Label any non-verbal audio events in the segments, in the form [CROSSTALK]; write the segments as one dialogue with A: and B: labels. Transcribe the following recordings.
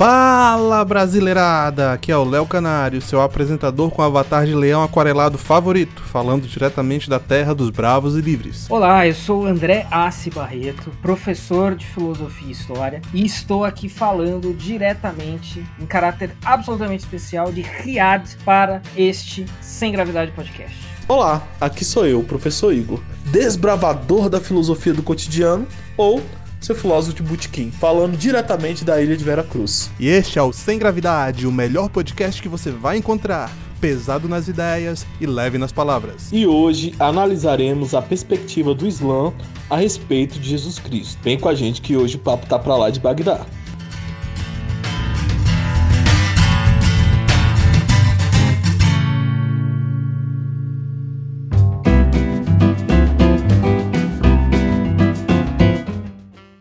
A: Fala brasileirada! Aqui é o Léo Canário, seu apresentador com avatar de leão aquarelado favorito, falando diretamente da terra dos bravos e livres.
B: Olá, eu sou o André Assi Barreto, professor de filosofia e história, e estou aqui falando diretamente, em caráter absolutamente especial, de Riad para este Sem Gravidade Podcast.
C: Olá, aqui sou eu, o professor Igor, desbravador da filosofia do cotidiano, ou seu filósofo de Butiquim, falando diretamente da ilha de Vera Cruz.
A: E este é o Sem Gravidade, o melhor podcast que você vai encontrar. Pesado nas ideias e leve nas palavras.
C: E hoje analisaremos a perspectiva do Islã a respeito de Jesus Cristo. Vem com a gente que hoje o papo tá pra lá de Bagdá.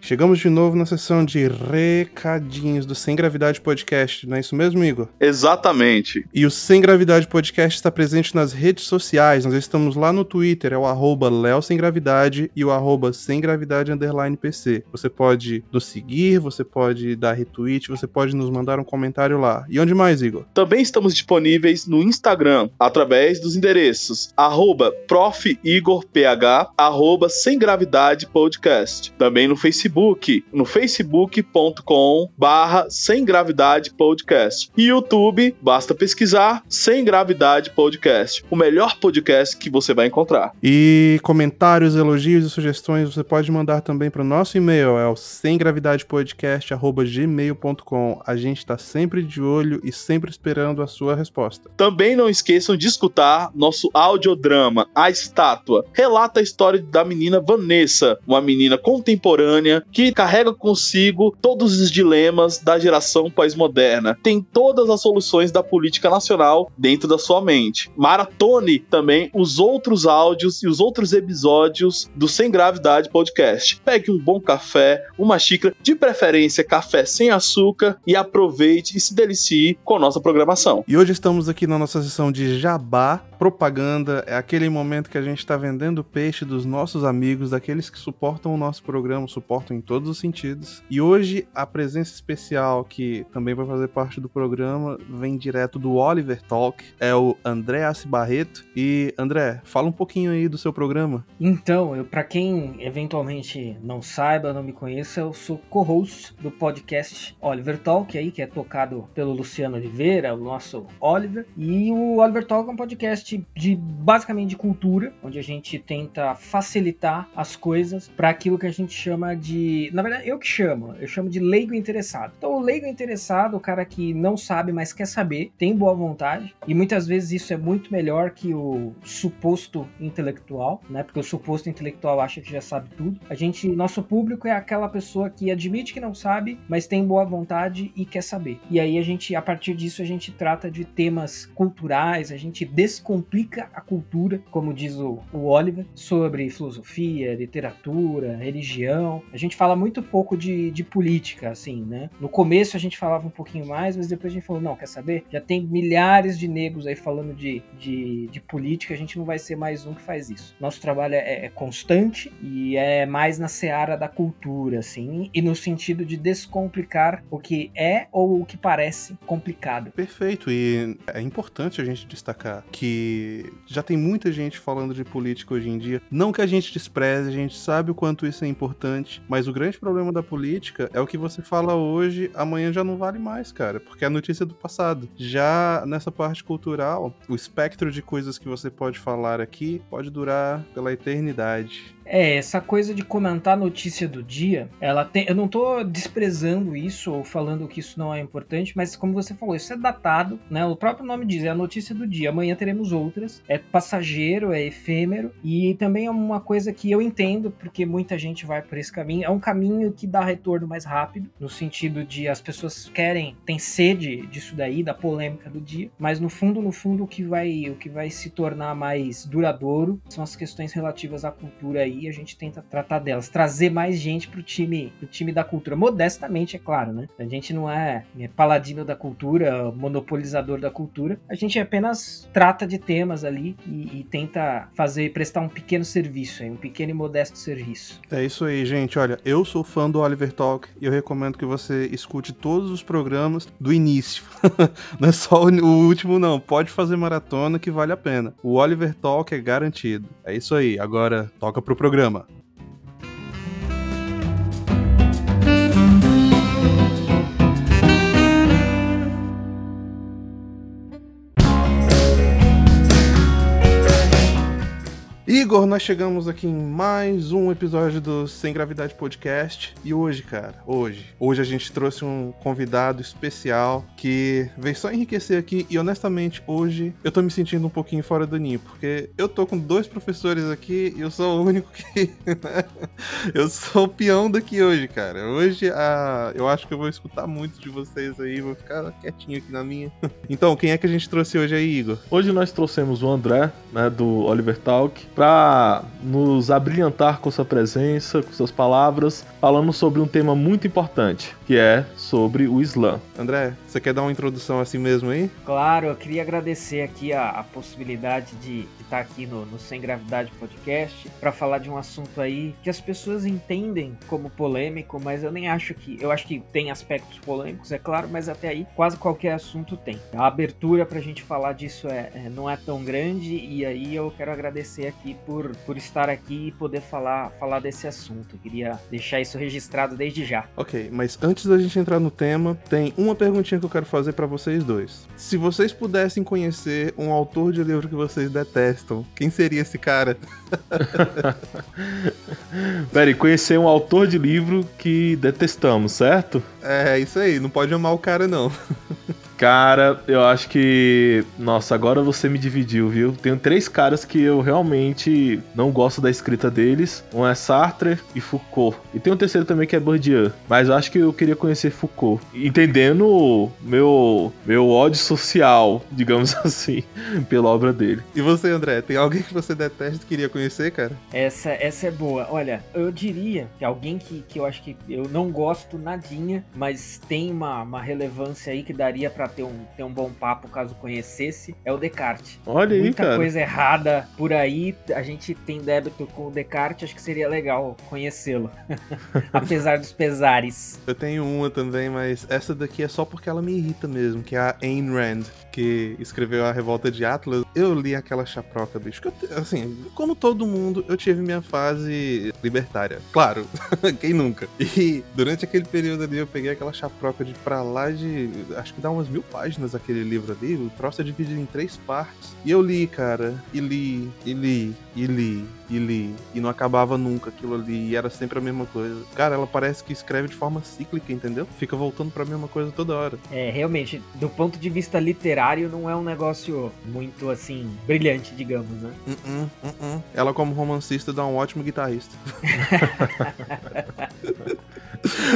A: Chegamos de novo na sessão de recadinhos do Sem Gravidade Podcast, não é isso mesmo, Igor?
C: Exatamente.
A: E o Sem Gravidade Podcast está presente nas redes sociais. Nós estamos lá no Twitter, é o arroba Léo Sem Gravidade e o arroba Sem Gravidade Underline PC. Você pode nos seguir, você pode dar retweet, você pode nos mandar um comentário lá. E onde mais, Igor?
C: Também estamos disponíveis no Instagram, através dos endereços arroba profigorph, arroba Sem Gravidade Podcast. Também no Facebook Facebook, no facebook.com barra Sem Gravidade Podcast. E YouTube, basta pesquisar Sem Gravidade Podcast. O melhor podcast que você vai encontrar.
A: E comentários, elogios e sugestões você pode mandar também para o nosso e-mail, é o semgravidadepodcast.gmail.com. A gente está sempre de olho e sempre esperando a sua resposta.
C: Também não esqueçam de escutar nosso audiodrama, A Estátua. Relata a história da menina Vanessa, uma menina contemporânea que carrega consigo todos os dilemas da geração pós-moderna. Tem todas as soluções da política nacional dentro da sua mente. Maratone também os outros áudios e os outros episódios do Sem Gravidade Podcast. Pegue um bom café, uma xícara, de preferência café sem açúcar e aproveite e se delicie com a nossa programação.
A: E hoje estamos aqui na nossa sessão de Jabá propaganda é aquele momento que a gente está vendendo peixe dos nossos amigos, daqueles que suportam o nosso programa, suportam em todos os sentidos. E hoje a presença especial que também vai fazer parte do programa vem direto do Oliver Talk, é o André Assi Barreto. E André, fala um pouquinho aí do seu programa.
B: Então, eu para quem eventualmente não saiba, não me conheça, eu sou co-host do podcast Oliver Talk aí, que é tocado pelo Luciano Oliveira, o nosso Oliver. E o Oliver Talk é um podcast de basicamente de cultura, onde a gente tenta facilitar as coisas para aquilo que a gente chama de, na verdade, eu que chamo, eu chamo de leigo interessado. Então, o leigo interessado, o cara que não sabe, mas quer saber, tem boa vontade, e muitas vezes isso é muito melhor que o suposto intelectual, né? Porque o suposto intelectual acha que já sabe tudo. A gente, nosso público é aquela pessoa que admite que não sabe, mas tem boa vontade e quer saber. E aí a gente, a partir disso, a gente trata de temas culturais, a gente desconfia complica a cultura, como diz o, o Oliver, sobre filosofia, literatura, religião. A gente fala muito pouco de, de política, assim, né? No começo a gente falava um pouquinho mais, mas depois a gente falou, não, quer saber? Já tem milhares de negros aí falando de, de, de política, a gente não vai ser mais um que faz isso. Nosso trabalho é, é constante e é mais na seara da cultura, assim, e no sentido de descomplicar o que é ou o que parece complicado.
A: Perfeito, e é importante a gente destacar que já tem muita gente falando de política hoje em dia. Não que a gente despreze, a gente sabe o quanto isso é importante, mas o grande problema da política é o que você fala hoje, amanhã já não vale mais, cara, porque é notícia do passado. Já nessa parte cultural, o espectro de coisas que você pode falar aqui pode durar pela eternidade.
B: É, essa coisa de comentar a notícia do dia, ela tem. Eu não tô desprezando isso ou falando que isso não é importante, mas como você falou, isso é datado, né? O próprio nome diz, é a notícia do dia. Amanhã teremos outras. É passageiro, é efêmero. E também é uma coisa que eu entendo, porque muita gente vai por esse caminho. É um caminho que dá retorno mais rápido, no sentido de as pessoas querem, têm sede disso daí, da polêmica do dia. Mas no fundo, no fundo, o que vai, o que vai se tornar mais duradouro são as questões relativas à cultura aí aí a gente tenta tratar delas, trazer mais gente pro time, pro time da cultura. Modestamente, é claro, né? A gente não é, é paladino da cultura, monopolizador da cultura. A gente apenas trata de temas ali e, e tenta fazer, prestar um pequeno serviço, um pequeno e modesto serviço.
A: É isso aí, gente. Olha, eu sou fã do Oliver Talk e eu recomendo que você escute todos os programas do início. [LAUGHS] não é só o último, não. Pode fazer maratona que vale a pena. O Oliver Talk é garantido. É isso aí. Agora toca pro programa programa. Igor, nós chegamos aqui em mais um episódio do Sem Gravidade Podcast. E hoje, cara, hoje, hoje a gente trouxe um convidado especial que veio só enriquecer aqui. E honestamente, hoje eu tô me sentindo um pouquinho fora do ninho, porque eu tô com dois professores aqui e eu sou o único que. [LAUGHS] Né? eu sou o peão daqui hoje, cara. Hoje a... eu acho que eu vou escutar muito de vocês aí, vou ficar quietinho aqui na minha. [LAUGHS] então, quem é que a gente trouxe hoje aí, Igor?
D: Hoje nós trouxemos o André, né, do Oliver Talk, para nos abrilhantar com sua presença, com suas palavras, falando sobre um tema muito importante, que é sobre o Islã.
A: André, você quer dar uma introdução assim mesmo aí?
B: Claro, eu queria agradecer aqui a, a possibilidade de, estar aqui no, no Sem Gravidade Podcast para falar de um assunto aí que as pessoas entendem como polêmico, mas eu nem acho que. Eu acho que tem aspectos polêmicos, é claro, mas até aí quase qualquer assunto tem. A abertura para a gente falar disso é, é, não é tão grande e aí eu quero agradecer aqui aqui por, por estar aqui e poder falar, falar desse assunto. Eu queria deixar isso registrado desde já.
A: Ok, mas antes da gente entrar no tema, tem uma perguntinha que eu quero fazer para vocês dois. Se vocês pudessem conhecer um autor de livro que vocês detestam, quem seria esse cara? [LAUGHS]
D: Peraí, conhecer um autor de livro que detestamos, certo?
A: É, isso aí, não pode amar o cara não. [LAUGHS]
D: Cara, eu acho que. Nossa, agora você me dividiu, viu? Tenho três caras que eu realmente não gosto da escrita deles. Um é Sartre e Foucault. E tem um terceiro também que é Bourdieu. Mas eu acho que eu queria conhecer Foucault. Entendendo meu, meu ódio social, [LAUGHS] digamos assim, pela obra dele.
A: E você, André, tem alguém que você detesta e queria conhecer, cara?
B: Essa, essa é boa. Olha, eu diria que alguém que, que eu acho que eu não gosto nadinha, mas tem uma, uma relevância aí que daria para ter um, ter um bom papo caso conhecesse, é o Descartes.
D: Olha aí,
B: Muita
D: cara.
B: coisa errada por aí, a gente tem débito com o Descartes, acho que seria legal conhecê-lo. [LAUGHS] Apesar dos pesares.
A: Eu tenho uma também, mas essa daqui é só porque ela me irrita mesmo, que é a Ayn Rand, que escreveu A Revolta de Atlas. Eu li aquela chaproca, bicho. Eu, assim, como todo mundo, eu tive minha fase libertária. Claro, [LAUGHS] quem nunca? E durante aquele período ali eu peguei aquela chaproca de pra lá de. Acho que dá umas mil páginas aquele livro ali, o troço é dividido em três partes. E eu li, cara, e li, e li, e li, e li, e não acabava nunca aquilo ali, e era sempre a mesma coisa. Cara, ela parece que escreve de forma cíclica, entendeu? Fica voltando pra mesma coisa toda hora.
B: É, realmente, do ponto de vista literário, não é um negócio muito, assim, brilhante, digamos, né?
A: Uh -uh, uh ela, como romancista, dá um ótimo guitarrista. [LAUGHS]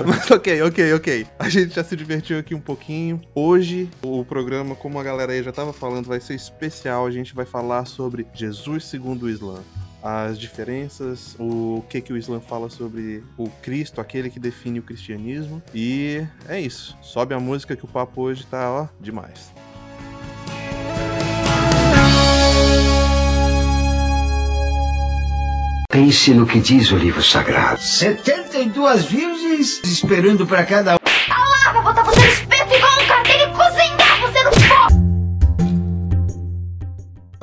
A: Mas ok, ok, ok. A gente já se divertiu aqui um pouquinho. Hoje, o programa, como a galera aí já tava falando, vai ser especial. A gente vai falar sobre Jesus segundo o Islã as diferenças, o que que o Islã fala sobre o Cristo, aquele que define o cristianismo. E é isso. Sobe a música que o papo hoje tá, ó, demais.
E: Pense no que diz o livro sagrado.
F: 72 virgens esperando para cada um.
G: Ah, vou botar você no espeto igual um carteiro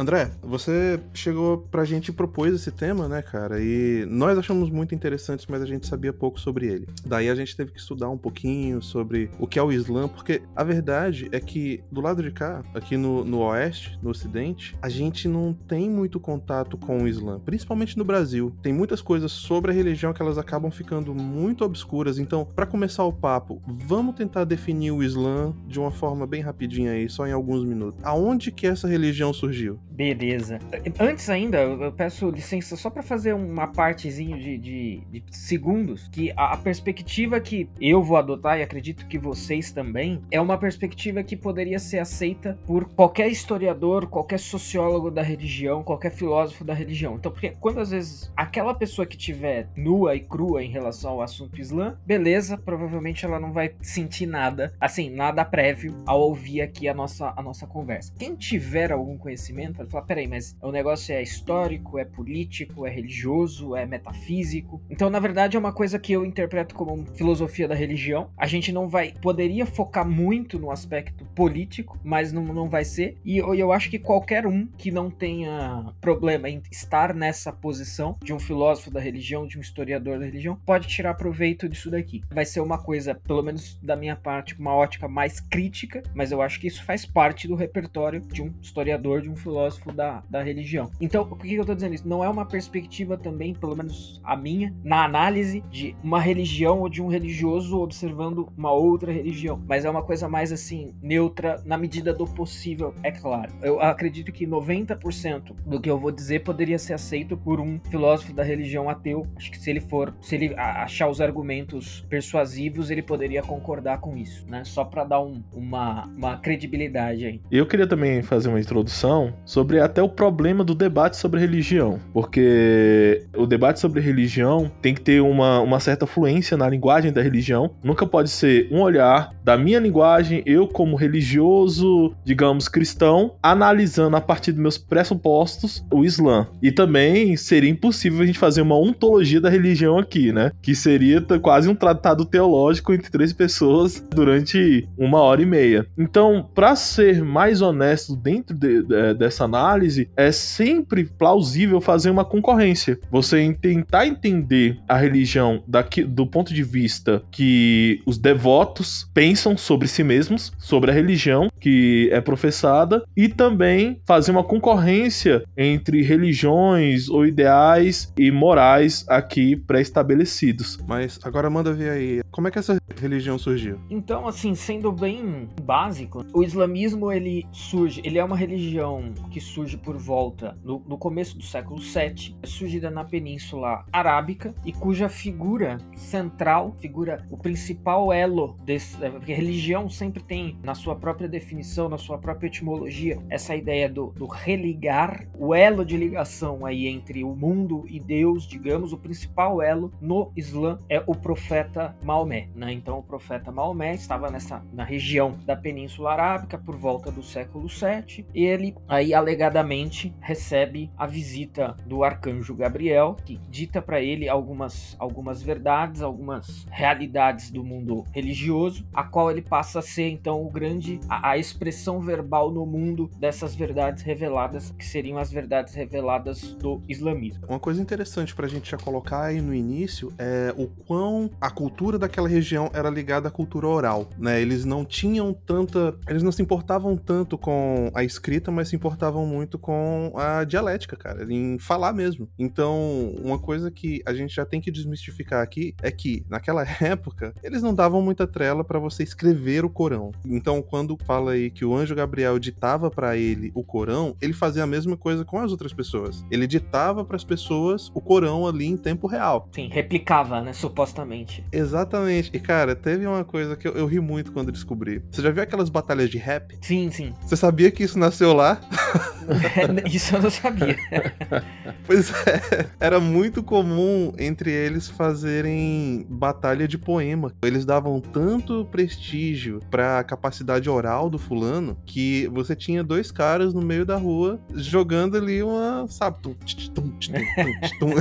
A: André, você chegou pra gente e propôs esse tema, né, cara? E nós achamos muito interessante, mas a gente sabia pouco sobre ele. Daí a gente teve que estudar um pouquinho sobre o que é o Islã, porque a verdade é que do lado de cá, aqui no, no Oeste, no Ocidente, a gente não tem muito contato com o Islã, principalmente no Brasil. Tem muitas coisas sobre a religião que elas acabam ficando muito obscuras. Então, para começar o papo, vamos tentar definir o Islã de uma forma bem rapidinha aí, só em alguns minutos. Aonde que essa religião surgiu?
B: Beleza. Antes ainda, eu peço licença só para fazer uma partezinho de, de, de segundos, que a, a, perspectiva que eu vou adotar, e acredito que vocês também, é uma perspectiva que poderia ser aceita por qualquer historiador, qualquer sociólogo da religião, qualquer filósofo da religião. Então, porque quando às vezes aquela pessoa que tiver nua e crua em relação ao assunto Islã, beleza, provavelmente ela não vai sentir nada, assim, nada prévio ao ouvir aqui a nossa, a nossa conversa. Quem tiver algum conhecimento, vai falar: peraí, mas o negócio é histórico, é político, é religioso, é metafísico. Então, na verdade, é uma coisa que eu interpreto como filosofia da religião. A gente não vai, poderia focar muito no aspecto político, mas não, não vai ser. E eu, eu acho que qualquer um que não tenha problema em estar nessa posição de um filósofo da religião, de um historiador da religião, pode tirar proveito disso daqui. Vai ser uma coisa, pelo menos da minha parte, uma ótica mais crítica, mas eu acho que isso faz parte do repertório de um historiador, de um filósofo da, da religião. Então, por que eu tô dizendo isso? Não é uma perspectiva também, pelo menos a minha, na análise de uma religião ou de um religioso observando uma outra religião, mas é uma coisa mais assim, neutra, na medida do possível, é claro. Eu acredito que 90% do que eu vou dizer poderia ser aceito por um filósofo da religião ateu. Acho que se ele for, se ele achar os argumentos persuasivos, ele poderia concordar com isso, né? Só para dar um, uma, uma credibilidade aí.
C: Eu queria também fazer uma introdução sobre até o problema do debate sobre religião, porque o debate sobre religião tem que ter uma, uma certa fluência na linguagem da religião. Nunca pode ser um olhar da minha linguagem, eu como religioso, digamos cristão, analisando a partir dos meus pressupostos o Islã. E também seria impossível a gente fazer uma ontologia da religião aqui, né? Que seria quase um tratado teológico entre três pessoas durante uma hora e meia. Então, para ser mais honesto dentro de, de, dessa análise, é sempre plausível fazer uma concorrência. Você tentar entender a religião daqui, do ponto de vista que os devotos pensam sobre si mesmos, sobre a religião que é professada, e também fazer uma concorrência entre religiões ou ideais e morais aqui pré-estabelecidos.
A: Mas agora manda ver aí, como é que essa religião surgiu?
B: Então, assim, sendo bem básico, o islamismo ele surge, ele é uma religião que surge por volta no, no começo do século 7, é surgida na Península Arábica e cuja figura central, figura o principal elo desse, é, porque religião sempre tem na sua própria definição, na sua própria etimologia, essa ideia do, do religar, o elo de ligação aí entre o mundo e Deus, digamos, o principal elo no Islã é o profeta Maomé, né? Então o profeta Maomé estava nessa na região da Península Arábica por volta do século 7 e ele aí alegadamente recebe a visita do arcanjo Gabriel, que dita para ele algumas algumas verdades, algumas realidades do mundo religioso, a qual ele passa a ser então o grande a, a expressão verbal no mundo dessas verdades reveladas, que seriam as verdades reveladas do islamismo.
A: Uma coisa interessante para a gente já colocar aí no início é o quão a cultura daquela região era ligada à cultura oral, né? Eles não tinham tanta, eles não se importavam tanto com a escrita, mas se importavam muito com a dialética, cara, em falar mesmo. Então, uma coisa que a gente já tem que desmistificar aqui é que naquela [LAUGHS] época eles não davam muita trela para você escrever o Corão. Então, quando fala aí que o anjo Gabriel ditava para ele o Corão, ele fazia a mesma coisa com as outras pessoas. Ele ditava para as pessoas o Corão ali em tempo real.
B: Sim, replicava, né, supostamente.
A: Exatamente. E cara, teve uma coisa que eu, eu ri muito quando descobri. Você já viu aquelas batalhas de rap?
B: Sim, sim.
A: Você sabia que isso nasceu lá? [LAUGHS] [LAUGHS]
B: isso eu não sabia. [LAUGHS]
A: pois é, era muito comum entre eles fazerem batalha de poema. Eles davam tanto prestígio para a capacidade oral do fulano que você tinha dois caras no meio da rua jogando ali uma, sabe, tum, tum, tum,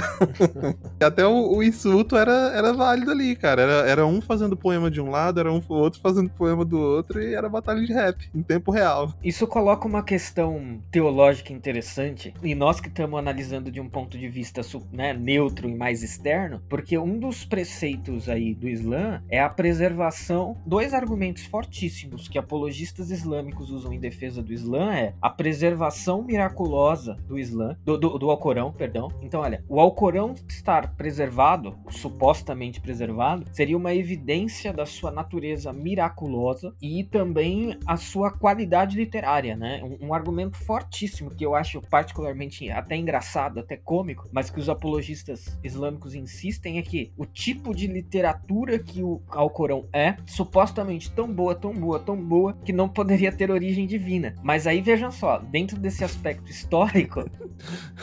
A: [LAUGHS] até o, o, insulto era, era válido ali, cara. Era, era um fazendo poema de um lado, era um outro fazendo poema do outro e era batalha de rap em tempo real.
B: Isso coloca uma questão teológica interessante e nós que estamos analisando de um ponto de vista né, neutro e mais externo, porque um dos preceitos aí do Islã é a preservação. Dois argumentos fortíssimos que apologistas islâmicos usam em defesa do Islã é a preservação miraculosa do Islã, do, do, do Alcorão, perdão. Então, olha, o Alcorão estar preservado, supostamente preservado, seria uma evidência da sua natureza miraculosa e também a sua qualidade literária, né? Um, um argumento forte fortíssimo, que eu acho particularmente até engraçado, até cômico, mas que os apologistas islâmicos insistem é que o tipo de literatura que o Alcorão é, supostamente tão boa, tão boa, tão boa, que não poderia ter origem divina. Mas aí vejam só, dentro desse aspecto histórico,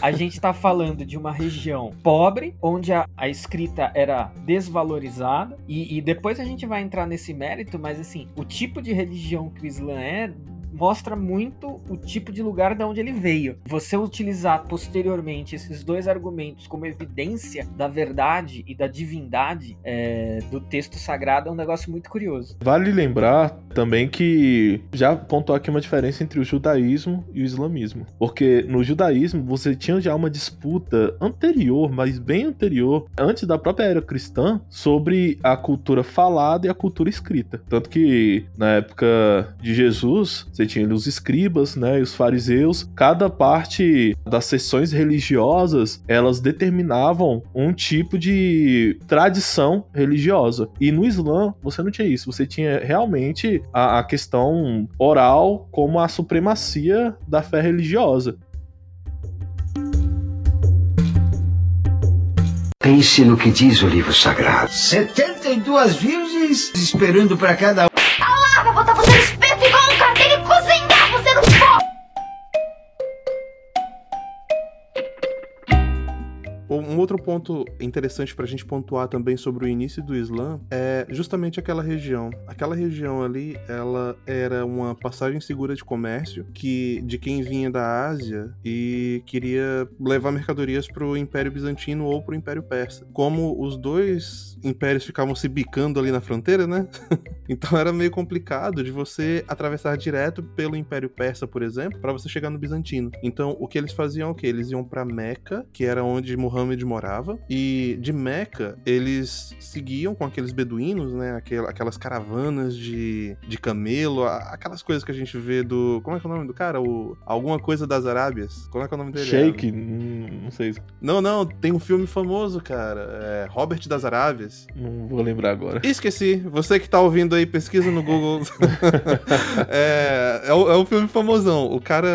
B: a gente tá falando de uma região pobre, onde a, a escrita era desvalorizada, e, e depois a gente vai entrar nesse mérito, mas assim, o tipo de religião que o Islã é mostra muito o tipo de lugar de onde ele veio. Você utilizar posteriormente esses dois argumentos como evidência da verdade e da divindade é, do texto sagrado é um negócio muito curioso.
C: Vale lembrar também que já pontuou aqui uma diferença entre o judaísmo e o islamismo. Porque no judaísmo você tinha já uma disputa anterior, mas bem anterior, antes da própria era cristã, sobre a cultura falada e a cultura escrita. Tanto que na época de Jesus, você tinha os escribas, né, e os fariseus. Cada parte das sessões religiosas, elas determinavam um tipo de tradição religiosa. E no Islã, você não tinha isso. Você tinha realmente a, a questão oral como a supremacia da fé religiosa.
E: Pense no que diz o livro sagrado.
F: 72 virgens esperando para cada um.
A: Outro ponto interessante pra gente pontuar também sobre o início do Islã é justamente aquela região. Aquela região ali, ela era uma passagem segura de comércio que de quem vinha da Ásia e queria levar mercadorias pro Império Bizantino ou pro Império Persa. Como os dois impérios ficavam se bicando ali na fronteira, né? [LAUGHS] então era meio complicado de você atravessar direto pelo Império Persa, por exemplo, para você chegar no Bizantino. Então, o que eles faziam é o que? Eles iam para Meca, que era onde Muhammad morava, e de Meca eles seguiam com aqueles beduínos, né? Aquel- Aquelas caravanas de, de camelo, aquelas coisas que a gente vê do. Como é que é o nome do cara? O, alguma coisa das Arábias. Como é que é o nome dele?
C: Shake, hum, não sei,
A: Não, não, tem um filme famoso, cara. É Robert das Arábias.
C: não vou lembrar agora.
A: Esqueci. Você que tá ouvindo aí, pesquisa no Google. [LAUGHS] é, é, um- é um filme famosão. O cara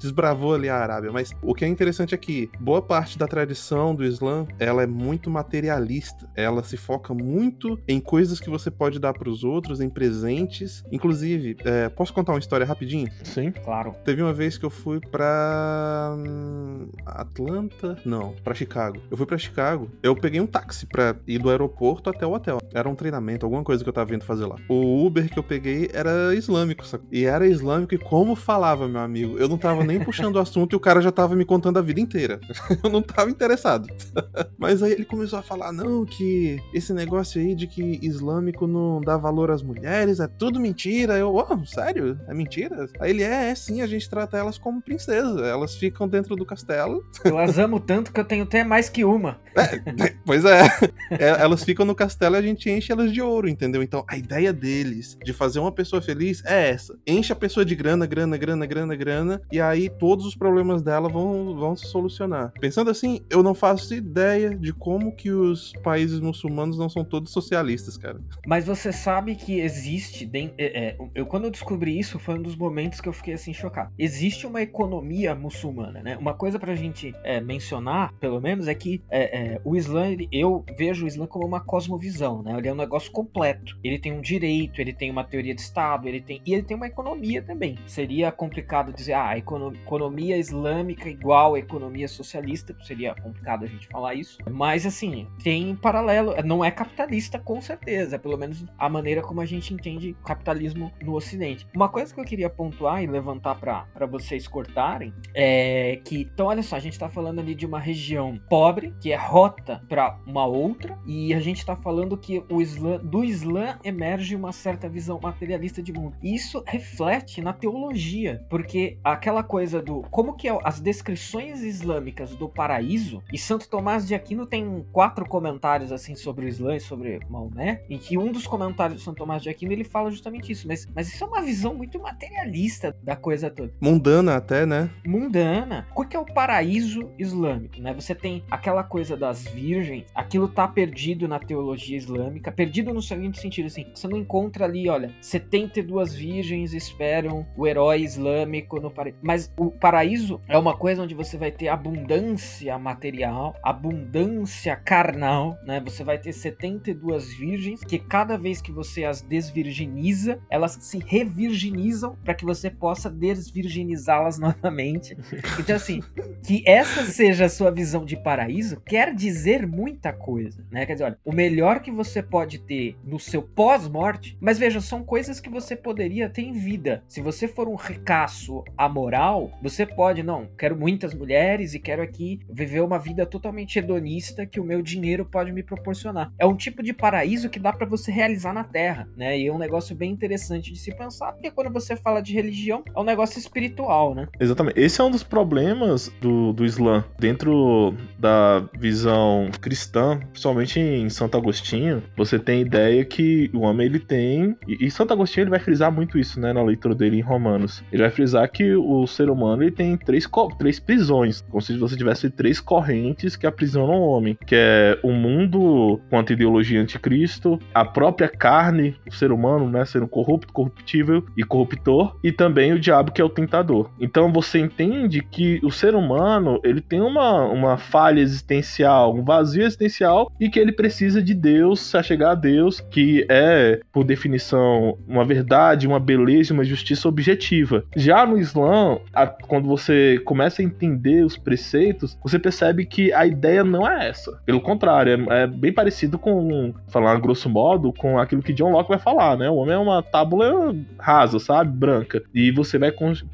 A: desbravou ali a Arábia. Mas o que é interessante é que boa parte da tradição do Islã, ela é muito materialista. Ela se foca muito em coisas que você pode dar pros outros, em presentes. Inclusive, é, posso contar uma história rapidinho?
C: Sim.
B: Claro.
A: Teve uma vez que eu fui pra hum, Atlanta, não, pra Chicago. Eu fui pra Chicago. Eu peguei um táxi pra ir do aeroporto até o hotel. Era um treinamento, alguma coisa que eu tava vindo fazer lá. O Uber que eu peguei era islâmico, sabe? E era islâmico e como falava, meu amigo, eu não tava nem puxando o assunto e o cara já tava me contando a vida inteira. [LAUGHS] eu não tava interessado. [LAUGHS] Mas aí ele começou a falar, não, que esse negócio aí de que islâmico não dá valor às mulheres, é tudo mentira. Eu, oh, sério? É mentira? Aí ele, é, é sim, a gente trata elas como princesa. Elas ficam dentro do castelo.
B: Eu as amo tanto que eu tenho até mais que uma. [LAUGHS]
A: Pois é. É, Elas ficam no castelo e a gente enche elas de ouro, entendeu? Então a ideia deles de fazer uma pessoa feliz é essa. Enche a pessoa de grana, grana, grana, grana, grana, e aí todos os problemas dela vão, vão se solucionar. Pensando assim, eu não faço ideia de como que os países muçulmanos não são todos socialistas, cara.
B: Mas você sabe que existe. é, é, eu, quando eu descobri isso, foi um dos momentos que eu fiquei assim chocado. Existe uma economia muçulmana, né? Uma coisa pra gente é, mencionar, pelo menos, é que é, é, o Islã, eu vejo o Islã como uma cosmovisão, né? Ele é um negócio completo. Ele tem um direito, ele tem uma teoria de Estado, ele tem. E ele tem uma economia também. Seria complicado dizer, ah, a econo- economia islâmica igual a economia socialista. Seria complicado a gente falar isso. Mas assim, tem paralelo. Não é capitalista, com certeza. É pelo menos a maneira como a gente entende capitalismo no Ocidente. Uma coisa que eu queria pontuar e levantar para vocês cortarem é que. Então, olha só, a gente tá falando ali de uma região pobre, que é rota para uma outra, e a gente tá falando que o Islã, do Islã emerge uma certa visão materialista de mundo. Isso reflete na teologia, porque aquela coisa do como que é as descrições islâmicas do paraíso, e Santo Tomás de Aquino tem quatro comentários assim sobre o Islã e sobre Maomé, em que um dos comentários de São Tomás de Aquino ele fala justamente isso, mas, mas isso é uma visão muito materialista da coisa toda.
A: Mundana até, né?
B: Mundana. O que é o paraíso islâmico, né? Você tem aquela coisa das virgens, aquilo tá perdido na teologia islâmica, perdido no seguinte sentido assim, você não encontra ali, olha, 72 virgens esperam o herói islâmico no paraíso. Mas o paraíso é uma coisa onde você vai ter abundância material, abundância carnal, né? Você vai ter 72 virgens que cada vez que você as desvirginiza, elas se revirginizam para que você possa desvirginizá-las [LAUGHS] novamente. Então assim, que essa seja a sua visão de paraíso quer dizer muita coisa, né? Quer dizer, olha, o melhor que você pode ter no seu pós-morte, mas veja, são coisas que você poderia ter em vida. Se você for um ricaço amoral, você pode, não, quero muitas mulheres e quero aqui viver uma vida totalmente hedonista que o meu dinheiro pode me proporcionar. É um tipo de paraíso que dá para você realizar na Terra, né? E é um negócio bem interessante de se pensar, porque quando você fala de religião, é um negócio espiritual, né?
C: Exatamente. Esse é um dos problemas do, do Islã. Dentro da visão cristã, principalmente em Santo Agostinho, você tem a ideia que o homem ele tem. E, e Santo Agostinho ele vai frisar muito isso, né, na leitura dele em Romanos. Ele vai frisar que o ser humano ele tem três, três prisões, como se você tivesse três correntes que aprisionam o homem, que é o mundo quanto ideologia anticristo, a própria carne, o ser humano, né, sendo corrupto, corruptível e corruptor, e também o diabo que é o tentador. Então você entende que o ser humano ele tem uma, uma falha existencial, um vazio existencial e que ele precisa de Deus, se chegar a Deus, que é, por definição, uma verdade, uma beleza, uma justiça objetiva. Já no Islã, a, quando você começa a entender os preceitos, você percebe que a ideia não é essa. Pelo contrário, é, é bem parecido com, falar grosso modo, com aquilo que John Locke vai falar, né? O homem é uma tábula rasa, sabe? Branca. E você vai,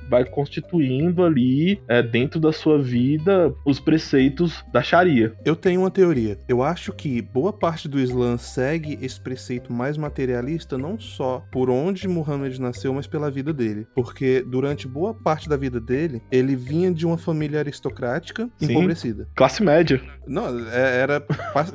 C: vai constituindo ali, é, dentro da sua vida, os preceitos da Sharia.
A: Eu tenho uma teoria. Eu acho que boa parte do Islã segue esse preceito mais materialista não só por onde Muhammad nasceu, mas pela vida dele. Porque durante boa parte da vida dele, ele vinha de uma família aristocrática
C: Sim.
A: empobrecida.
C: Classe média.
A: Não, é- era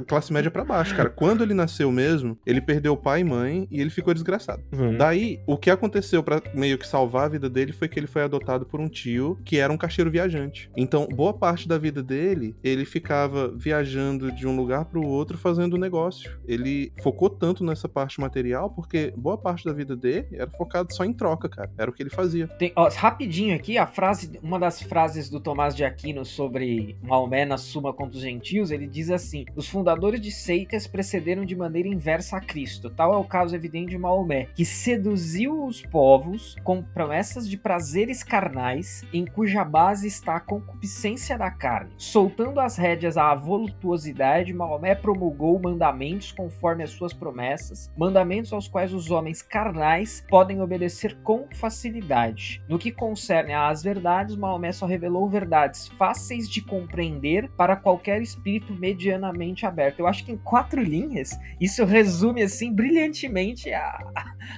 A: classe média pra baixo, cara. Quando ele nasceu mesmo, ele perdeu pai e mãe e ele ficou desgraçado.
C: Uhum.
A: Daí, o que aconteceu pra meio que salvar a vida dele foi que ele foi adotado por um tio que era um caixeiro viajante. Então, boa parte da vida dele, ele ficava viajando de um lugar pro outro fazendo negócio. Ele focou tanto nessa parte material porque boa parte da vida dele era focado só em troca, cara. Era o que ele fazia.
B: Tem, ó, rapidinho aqui, a frase, uma das frases do Tomás de Aquino sobre Maomé na Suma contra os Gentios, ele diz assim: Os fundadores de seitas precederam de maneira inversa a Cristo. Tal é o caso evidente de Maomé, que seduziu os povos com promessas de prazeres carnais, em cuja base está a concupiscência da carne. Soltando as rédeas à voluptuosidade, Maomé promulgou mandamentos conforme as suas promessas, mandamentos aos quais os homens carnais podem obedecer com facilidade. No que concerne às verdades, Maomé só revelou verdades fáceis de compreender para qualquer espírito medianamente aberto. Eu acho que em quatro linhas isso resume assim brilhantemente a,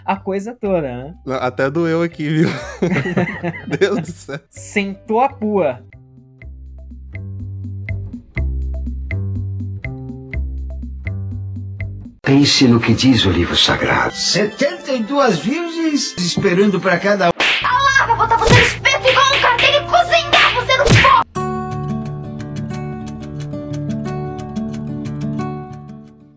B: a coisa toda, né?
A: Até doeu aqui, viu? [LAUGHS] Deus do céu.
B: Sentou a pua.
E: Pense no que diz o livro sagrado.
F: 72 virgens esperando para cada um.
G: Ah, vou botar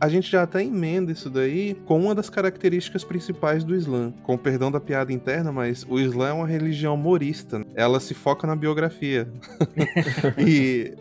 A: A gente já até emenda isso daí com uma das características principais do Islã. Com perdão da piada interna, mas o Islã é uma religião morista. Ela se foca na biografia. [LAUGHS] e,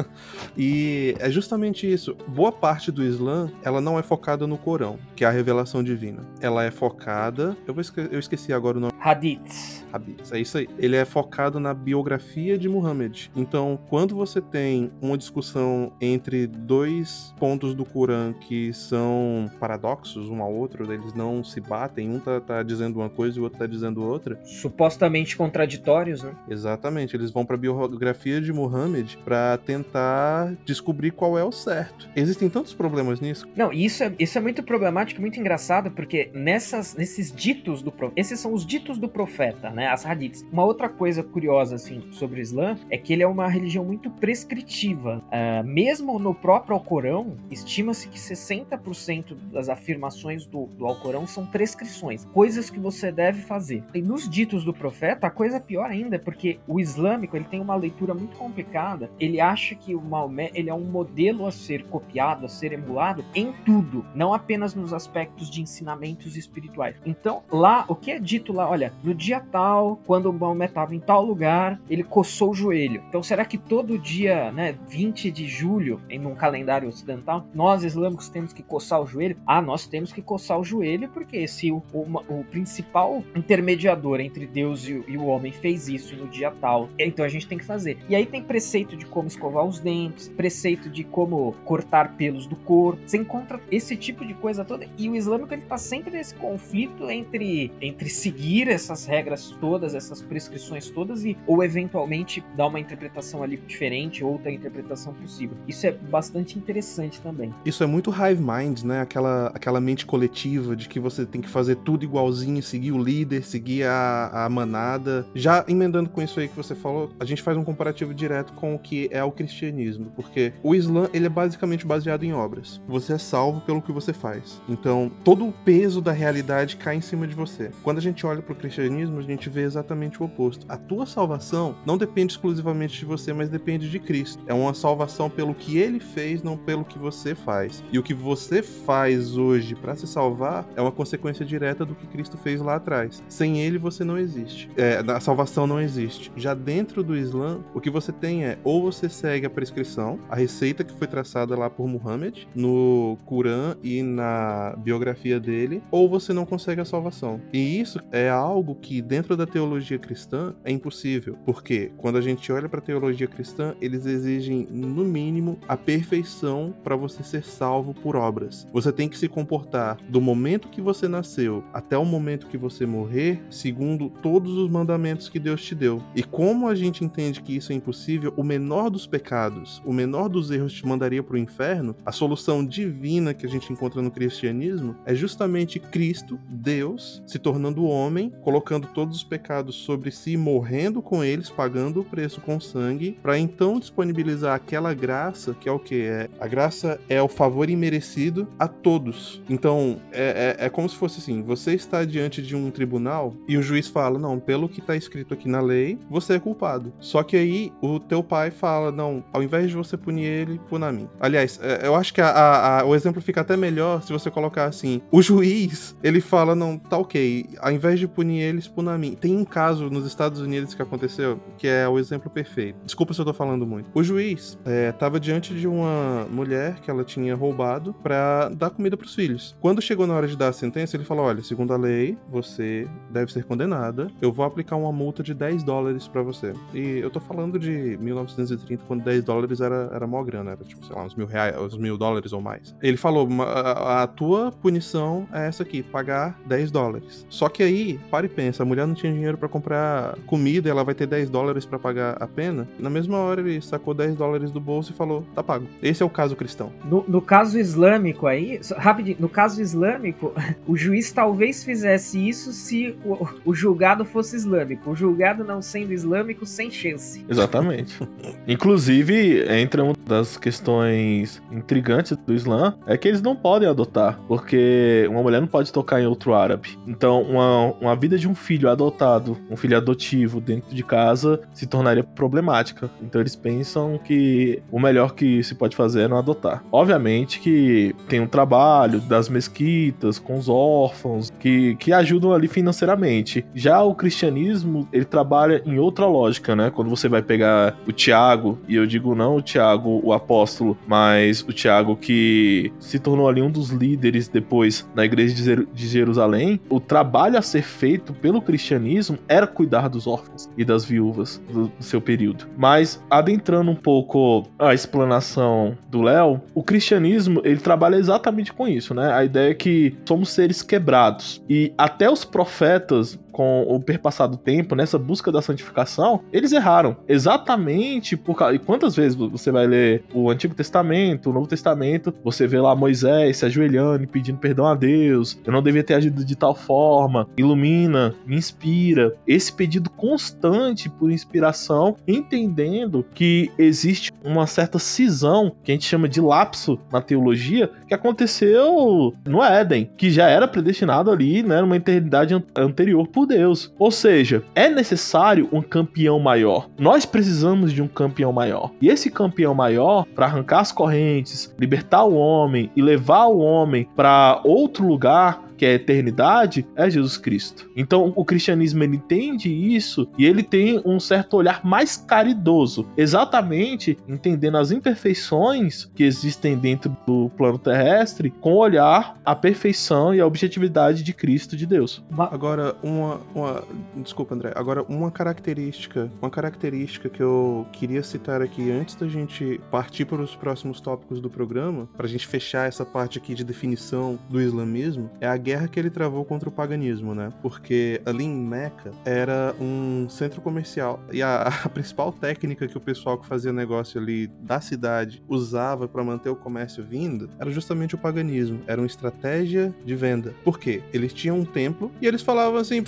A: [LAUGHS] e é justamente isso. Boa parte do Islã, ela não é focada no Corão, que é a revelação divina. Ela é focada... Eu, vou esque- eu esqueci agora o nome.
B: Hadiths.
A: Hadiths, é isso aí. Ele é focado na biografia de Muhammad. Então, quando você tem uma discussão entre dois pontos do Corão que são paradoxos um ao outro, eles não se batem, um tá, tá dizendo uma coisa e o outro tá dizendo outra.
B: Supostamente contraditórios, né?
A: Exatamente, eles vão pra biografia de Muhammad pra tentar descobrir qual é o certo. Existem tantos problemas nisso.
B: Não, e isso é, isso é muito problemático, muito engraçado, porque nessas, nesses ditos do esses são os ditos ditos do profeta, né, as hadiths. Uma outra coisa curiosa assim sobre o Islã é que ele é uma religião muito prescritiva. Uh, mesmo no próprio Alcorão, estima-se que 60% das afirmações do, do Alcorão são prescrições, coisas que você deve fazer. E nos ditos do profeta, a coisa é pior ainda, porque o islâmico ele tem uma leitura muito complicada. Ele acha que o Maomé ele é um modelo a ser copiado, a ser emulado em tudo, não apenas nos aspectos de ensinamentos espirituais. Então, lá, o que é dito lá? Olha, no dia tal, quando o Maomé estava em tal lugar, ele coçou o joelho. Então, será que todo dia, né, 20 de julho, em um calendário ocidental, nós islâmicos temos que coçar o joelho? Ah, nós temos que coçar o joelho porque se o, o, o principal intermediador entre Deus e, e o homem fez isso no dia tal, então a gente tem que fazer. E aí tem preceito de como escovar os dentes, preceito de como cortar pelos do corpo. Você encontra esse tipo de coisa toda e o islâmico ele tá sempre nesse conflito entre entre seguir essas regras todas, essas prescrições todas e ou eventualmente dar uma interpretação ali diferente, outra interpretação possível. Isso é bastante interessante também.
A: Isso é muito hive mind, né? Aquela aquela mente coletiva de que você tem que fazer tudo igualzinho, seguir o líder, seguir a, a manada. Já emendando com isso aí que você falou, a gente faz um comparativo direto com o que é o cristianismo, porque o Islã ele é basicamente baseado em obras. Você é salvo pelo que você faz. Então, todo o peso da realidade cai em cima de você. Quando a gente olha para cristianismo, a gente vê exatamente o oposto. A tua salvação não depende exclusivamente de você, mas depende de Cristo. É uma salvação pelo que ele fez, não pelo que você faz. E o que você faz hoje para se salvar é uma consequência direta do que Cristo fez lá atrás. Sem ele você não existe. É, a salvação não existe. Já dentro do Islã, o que você tem é ou você segue a prescrição, a receita que foi traçada lá por Muhammad no Corã e na biografia dele, ou você não consegue a salvação. E isso é algo que dentro da teologia cristã é impossível, porque quando a gente olha para a teologia cristã, eles exigem no mínimo a perfeição para você ser salvo por obras. Você tem que se comportar do momento que você nasceu até o momento que você morrer, segundo todos os mandamentos que Deus te deu. E como a gente entende que isso é impossível, o menor dos pecados, o menor dos erros te mandaria para o inferno, a solução divina que a gente encontra no cristianismo é justamente Cristo, Deus, se tornando homem, colocando todos os pecados sobre si, morrendo com eles, pagando o preço com sangue, para então disponibilizar aquela graça, que é o que? É, a graça é o favor imerecido a todos. Então, é, é, é como se fosse assim: você está diante de um tribunal e o juiz fala, não, pelo que está escrito aqui na lei, você é culpado. Só que aí o teu pai fala, não, ao invés de você punir ele, puna mim. Aliás, é, eu acho que a, a, a, o exemplo fica até melhor se você colocar assim: o juiz, ele fala, não, tá ok, ao invés de punir eles, puna. Tem um caso nos Estados Unidos que aconteceu que é o exemplo perfeito. Desculpa se eu tô falando muito. O juiz é, diante de uma mulher que ela tinha roubado para dar comida para os filhos. Quando chegou na hora de dar a sentença, ele falou: olha, segundo a lei, você deve ser condenada. Eu vou aplicar uma multa de 10 dólares para você. E eu tô falando de 1930, quando 10 dólares era, era mó grana, era tipo, sei lá, uns mil reais, uns mil dólares ou mais. Ele falou: a, a tua punição é essa aqui, pagar 10 dólares. Só que aí, para e pensa, a mulher não tinha dinheiro para comprar comida, ela vai ter 10 dólares para pagar a pena. Na mesma hora, ele sacou 10 dólares do bolso e falou: tá pago. Esse é o caso cristão.
B: No, no caso islâmico aí, rapidinho, no caso islâmico, [LAUGHS] o juiz talvez fizesse isso se o, o julgado fosse islâmico. O julgado não sendo islâmico, sem chance.
C: Exatamente. [LAUGHS] Inclusive, entre uma das questões intrigantes do Islã é que eles não podem adotar, porque uma mulher não pode tocar em outro árabe. Então, uma, uma vida de um filho adotado, um filho adotivo dentro de casa, se tornaria problemática. Então, eles pensam que o melhor que se pode fazer é não adotar. Obviamente que tem um trabalho das mesquitas com os órfãos que, que ajudam ali financeiramente. Já o cristianismo, ele trabalha em outra lógica, né? Quando você vai pegar o Tiago, e eu digo não o Tiago, o apóstolo, mas o Tiago que se tornou ali um dos líderes depois na igreja de Jerusalém, o trabalho a ser feito pelo cristianismo era cuidar dos órfãos e das viúvas do, do seu período. Mas adentrando um pouco a explanação do Léo, o cristianismo ele trabalha exatamente com isso, né? A ideia é que somos seres quebrados e até os profetas com o perpassar do tempo, nessa busca da santificação, eles erraram. Exatamente por causa. E quantas vezes você vai ler o Antigo Testamento, o Novo Testamento, você vê lá Moisés se ajoelhando e pedindo perdão a Deus. Eu não devia ter agido de tal forma. Ilumina, me inspira. Esse pedido constante por inspiração, entendendo que existe uma certa cisão que a gente chama de lapso na teologia, que aconteceu no Éden, que já era predestinado ali, né, numa eternidade an anterior Deus. Ou seja, é necessário um campeão maior. Nós precisamos de um campeão maior. E esse campeão maior, para arrancar as correntes, libertar o homem e levar o homem para outro lugar, que é a eternidade, é Jesus Cristo. Então o cristianismo ele entende isso e ele tem um certo olhar mais caridoso, exatamente entendendo as imperfeições que existem dentro do plano terrestre, com o olhar a perfeição e a objetividade de Cristo de Deus.
A: Agora, uma, uma. Desculpa, André. Agora, uma característica. Uma característica que eu queria citar aqui antes da gente partir para os próximos tópicos do programa, para a gente fechar essa parte aqui de definição do islamismo, é a guerra que ele travou contra o paganismo, né? Porque ali em Meca era um centro comercial e a, [LAUGHS] a principal técnica que o pessoal que fazia negócio ali da cidade usava para manter o comércio vindo era justamente o paganismo. Era uma estratégia de venda. Por quê? Eles tinham um templo e eles falavam assim: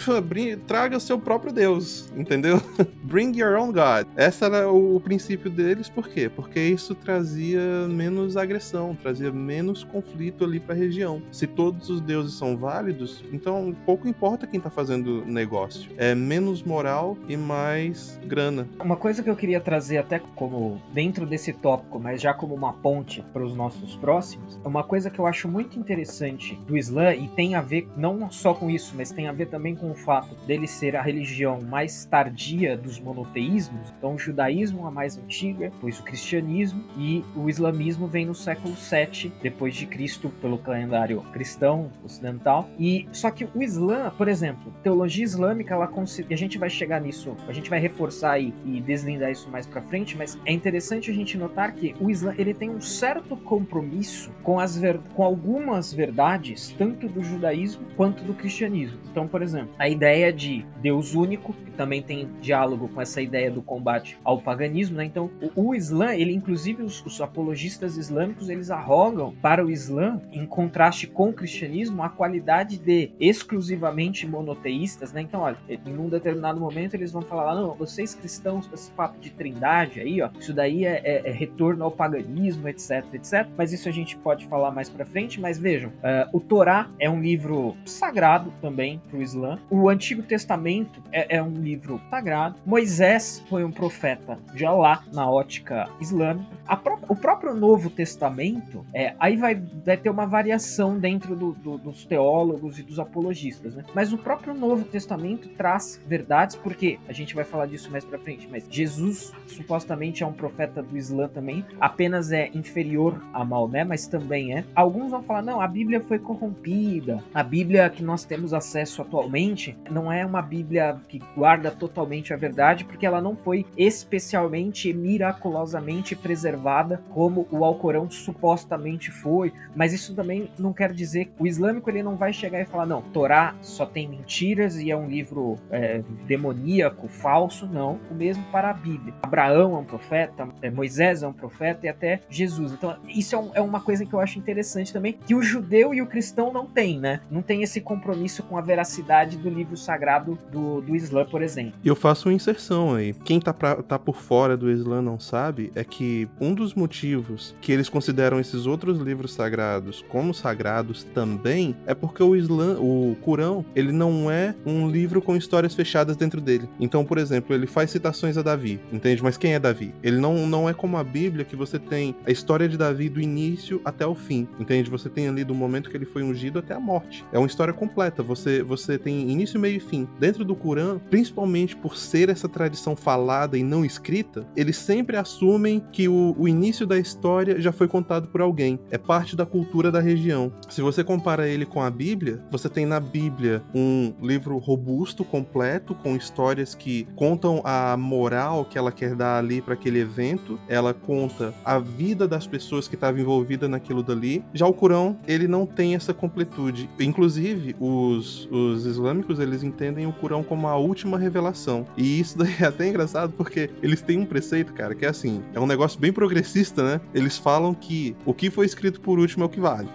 A: traga seu próprio Deus, entendeu? [LAUGHS] Bring your own God. Esse era o, o princípio deles, por quê? Porque isso trazia menos agressão, trazia menos conflito ali para a região. Se todos os deuses são são válidos, então pouco importa quem tá fazendo negócio. É menos moral e mais grana.
B: Uma coisa que eu queria trazer até como dentro desse tópico, mas já como uma ponte para os nossos próximos, uma coisa que eu acho muito interessante do Islã e tem a ver não só com isso, mas tem a ver também com o fato dele ser a religião mais tardia dos monoteísmos. Então o judaísmo é a mais antiga, depois o cristianismo e o islamismo vem no século 7 depois de Cristo pelo calendário cristão ocidental. E só que o Islã, por exemplo, teologia islâmica, ela a gente vai chegar nisso, a gente vai reforçar e, e deslindar isso mais para frente, mas é interessante a gente notar que o Islã ele tem um certo compromisso com as com algumas verdades, tanto do judaísmo quanto do cristianismo. Então, por exemplo, a ideia de Deus único, que também tem diálogo com essa ideia do combate ao paganismo, né? Então, o, o Islã, ele inclusive os, os apologistas islâmicos, eles arrogam para o Islã, em contraste com o cristianismo, a qualidade de exclusivamente monoteístas, né? Então, olha, em um determinado momento eles vão falar, não, vocês cristãos com esse papo de trindade aí, ó, isso daí é, é, é, retorno ao paganismo, etc, etc. Mas isso a gente pode falar mais para frente. Mas vejam, uh, o Torá é um livro sagrado também para o Islã. O Antigo Testamento é, é, um livro sagrado. Moisés foi um profeta de Allah na ótica islâmica. Pró o próprio Novo Testamento, é, aí vai, vai ter uma variação dentro do, do, dos e dos apologistas, né? Mas o próprio Novo Testamento traz verdades, porque a gente vai falar disso mais para frente, mas Jesus supostamente é um profeta do Islã também, apenas é inferior a Maomé, mas também é. Alguns vão falar, não, a Bíblia foi corrompida, a Bíblia que nós temos acesso atualmente não é uma Bíblia que guarda totalmente a verdade, porque ela não foi especialmente miraculosamente preservada como o Alcorão supostamente foi, mas isso também não quer dizer que o islâmico ele não vai chegar e falar, não, Torá só tem mentiras e é um livro é, demoníaco, falso, não. O mesmo para a Bíblia. Abraão é um profeta, é, Moisés é um profeta e até Jesus. Então, isso é, um, é, uma coisa que eu acho interessante também, que o judeu e o cristão não tem, né? Não tem esse compromisso com a veracidade do livro sagrado do, do Islã, por exemplo.
A: Eu faço uma inserção aí. Quem tá, pra, tá por fora do Islã não sabe é que um dos motivos que eles consideram esses outros livros sagrados como sagrados também é porque o Islã, o Corão, ele não é um livro com histórias fechadas dentro dele. Então, por exemplo, ele faz citações a Davi, entende? Mas quem é Davi? Ele não, não é como a Bíblia que você tem a história de Davi do início até o fim, entende? Você tem ali do momento que ele foi ungido até a morte. É uma história completa. Você, você tem início, meio e fim. Dentro do Corão, principalmente por ser essa tradição falada e não escrita, eles sempre assumem que o, o início da história já foi contado por alguém. É parte da cultura da região. Se você compara ele com com a Bíblia, você tem na Bíblia um livro robusto, completo, com histórias que contam a moral que ela quer dar ali para aquele evento. Ela conta a vida das pessoas que estavam envolvidas naquilo dali. Já o Corão, ele não tem essa completude. Inclusive, os, os islâmicos, eles entendem o Corão como a última revelação. E isso daí é até engraçado porque eles têm um preceito, cara, que é assim, é um negócio bem progressista, né? Eles falam que o que foi escrito por último é o que vale.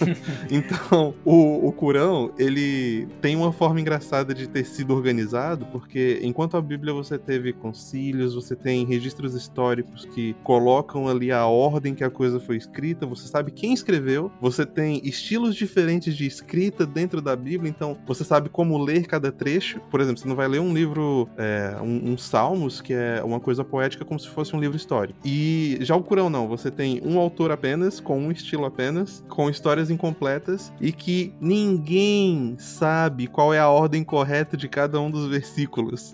A: [LAUGHS] então, o, o Corão, ele tem uma forma engraçada de ter sido organizado, porque enquanto a Bíblia você teve concílios, você tem registros históricos que colocam ali a ordem que a coisa foi escrita, você sabe quem escreveu, você tem estilos diferentes de escrita dentro da Bíblia, então você sabe como ler cada trecho. Por exemplo, você não vai ler um livro, é, um, um Salmos, que é uma coisa poética, como se fosse um livro histórico. E já o Corão não, você tem um autor apenas, com um estilo apenas, com histórias incompletas e que ninguém sabe qual é a ordem correta de cada um dos versículos.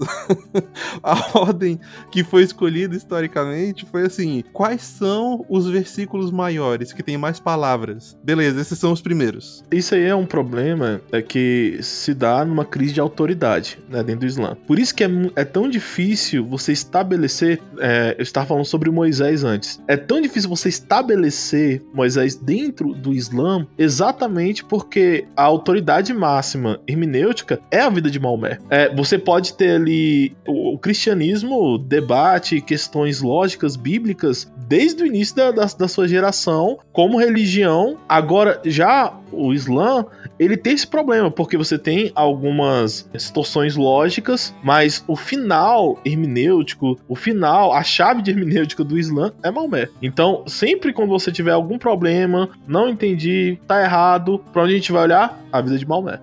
A: [LAUGHS] a ordem que foi escolhida historicamente foi assim: quais são os versículos maiores que tem mais palavras? Beleza, esses são os primeiros.
C: Isso aí é um problema é que se dá numa crise de autoridade né, dentro do Islã. Por isso que é, é tão difícil você estabelecer. É, eu estava falando sobre Moisés antes. É tão difícil você estabelecer Moisés dentro do Islã exatamente porque a autoridade máxima hermenêutica é a vida de Maomé. É, você pode ter ali o, o, cristianismo debate questões lógicas bíblicas desde o início da, da, da sua geração como religião. Agora, já o Islã, ele tem esse problema, porque você tem algumas situações lógicas, mas o final hermenêutico, o final, a chave de hermenêutica do Islã é Maomé. Então, sempre quando você tiver algum problema, não entendi, tá errado, pra onde a gente vai olhar? A vida de Maomé.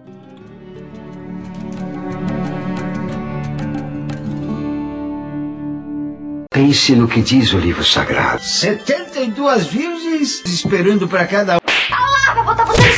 E: Pense no que diz o livro sagrado.
F: 72 virgens esperando para cada um.
G: Ah, vou botar você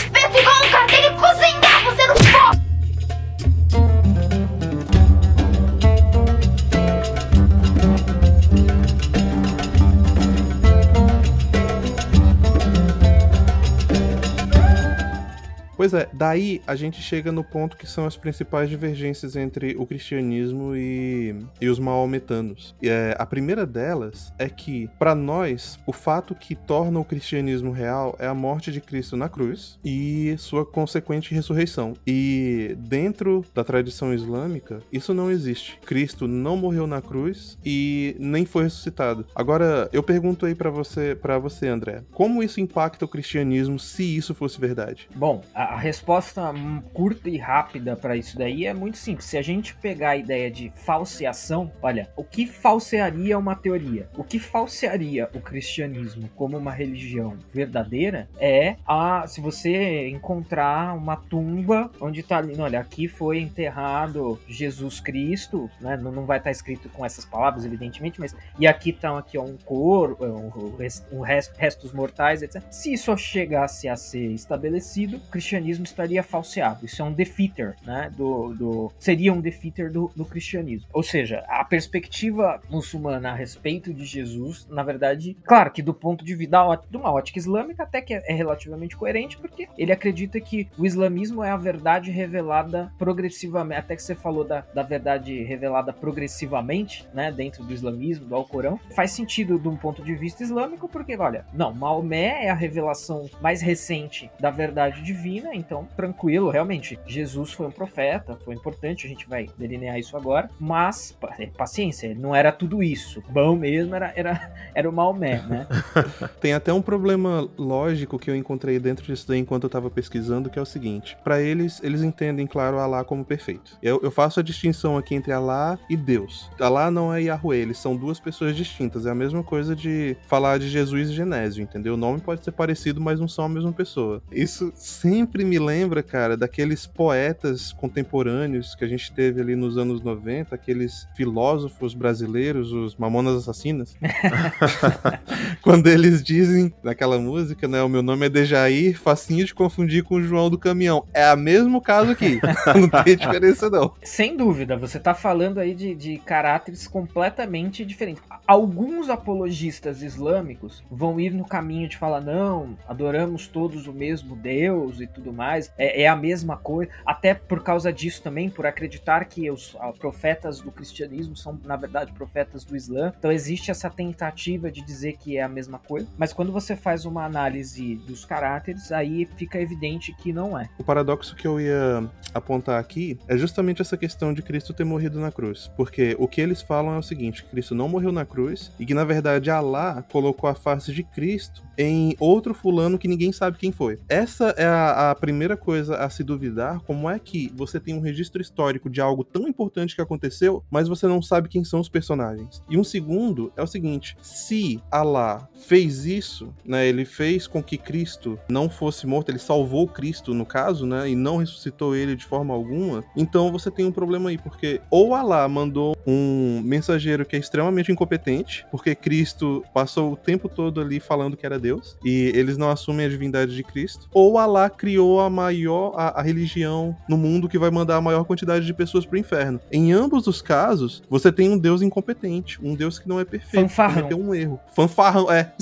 A: Pois é, daí a gente chega no ponto que são as principais divergências entre o cristianismo e, e os maometanos. E, é, a primeira delas é que, para nós, o fato que torna o cristianismo real é a morte de Cristo na cruz e sua consequente ressurreição. E dentro da tradição islâmica, isso não existe. Cristo não morreu na cruz e nem foi ressuscitado. Agora, eu pergunto aí para você, para você, André, como isso impacta o cristianismo se isso fosse verdade?
B: Bom, a, a resposta curta e rápida para isso daí é muito simples. Se a gente pegar a ideia de falseação, olha, o que falsearia uma teoria? O que falsearia o cristianismo como uma religião verdadeira é a se você encontrar uma tumba onde tá ali, olha, aqui foi enterrado Jesus Cristo, né? Não, não vai estar escrito com essas palavras, evidentemente, mas e aqui estão aqui ó, um corpo, um, um rest, restos mortais, etc. Se isso chegasse a ser estabelecido, o cristianismo estaria falseado. Isso é um defeater, né? Do, do seria um defeater do, do cristianismo. Ou seja, a perspectiva muçulmana a respeito de Jesus, na verdade, claro que do ponto de vista de uma ótica islâmica, até que é relativamente coerente, porque ele acredita que o islamismo é a verdade revelada progressivamente. Até que você falou da, da verdade revelada progressivamente, né? Dentro do islamismo, do Alcorão. Faz sentido de um ponto de vista islâmico, porque, olha, não, Maomé é a revelação mais recente da verdade divina, então tranquilo, realmente. Jesus foi um profeta, foi importante, a gente vai delinear isso agora, mas paciência, não era tudo isso. Bom mesmo era, era, [LAUGHS] era o Maomé, né? [LAUGHS]
A: Tem até um problema lógico que eu encontrei dentro disso daí enquanto eu tava pesquisando, que é o seguinte: para eles, eles entendem, claro, Alá como perfeito. Eu, eu faço a distinção aqui entre Alá e Deus. Alá não é Yahweh, eles são duas pessoas distintas. É a mesma coisa de falar de Jesus e Genésio, entendeu? O nome pode ser parecido, mas não são a mesma pessoa. Isso sempre me lembra, cara, daqueles poetas contemporâneos que a gente teve ali nos anos 90, aqueles filósofos brasileiros, os Mamonas Assassinas. [LAUGHS] [LAUGHS] Quando eles dizem naquela música, né? O meu nome é Dejair, facinho de confundir com o João do Caminhão. É o mesmo caso aqui. [LAUGHS] não tem diferença, não.
B: Sem dúvida, você tá falando aí de, de caráteres completamente diferentes. Alguns apologistas islâmicos vão ir no caminho de falar, não, adoramos todos o mesmo Deus e tudo tudo mais, é, é a mesma coisa, até por causa disso também, por acreditar que os ah, profetas do cristianismo são, na verdade, profetas do Islã. Então existe essa tentativa de dizer que é a mesma coisa, mas quando você faz uma análise dos caráteres, aí fica evidente que não é.
A: O paradoxo que eu ia apontar aqui é justamente essa questão de Cristo ter morrido na cruz. Porque o que eles falam é o seguinte: Cristo não morreu na cruz e que, na verdade, Alá colocou a face de Cristo em outro fulano que ninguém sabe quem foi. Essa é a, a primeira coisa a se duvidar: como é que você tem um registro histórico de algo tão importante que aconteceu, mas você não sabe quem são os personagens. E um segundo é o seguinte: se Alá fez isso, né, ele fez com que Cristo não fosse morto, ele salvou Cristo no caso, né, e não ressuscitou ele de forma alguma, então você tem um problema aí, porque ou Alá mandou um mensageiro que é extremamente incompetente, porque Cristo passou o tempo todo ali falando que era Deus, e eles não assumem a divindade de Cristo, ou Alá criou a maior a, a religião no mundo que vai mandar a maior quantidade de pessoas pro inferno. Em ambos os casos, você tem um Deus incompetente, um Deus que não é perfeito,
B: Fanfarrão.
A: cometeu um erro. Fanfarrão, é.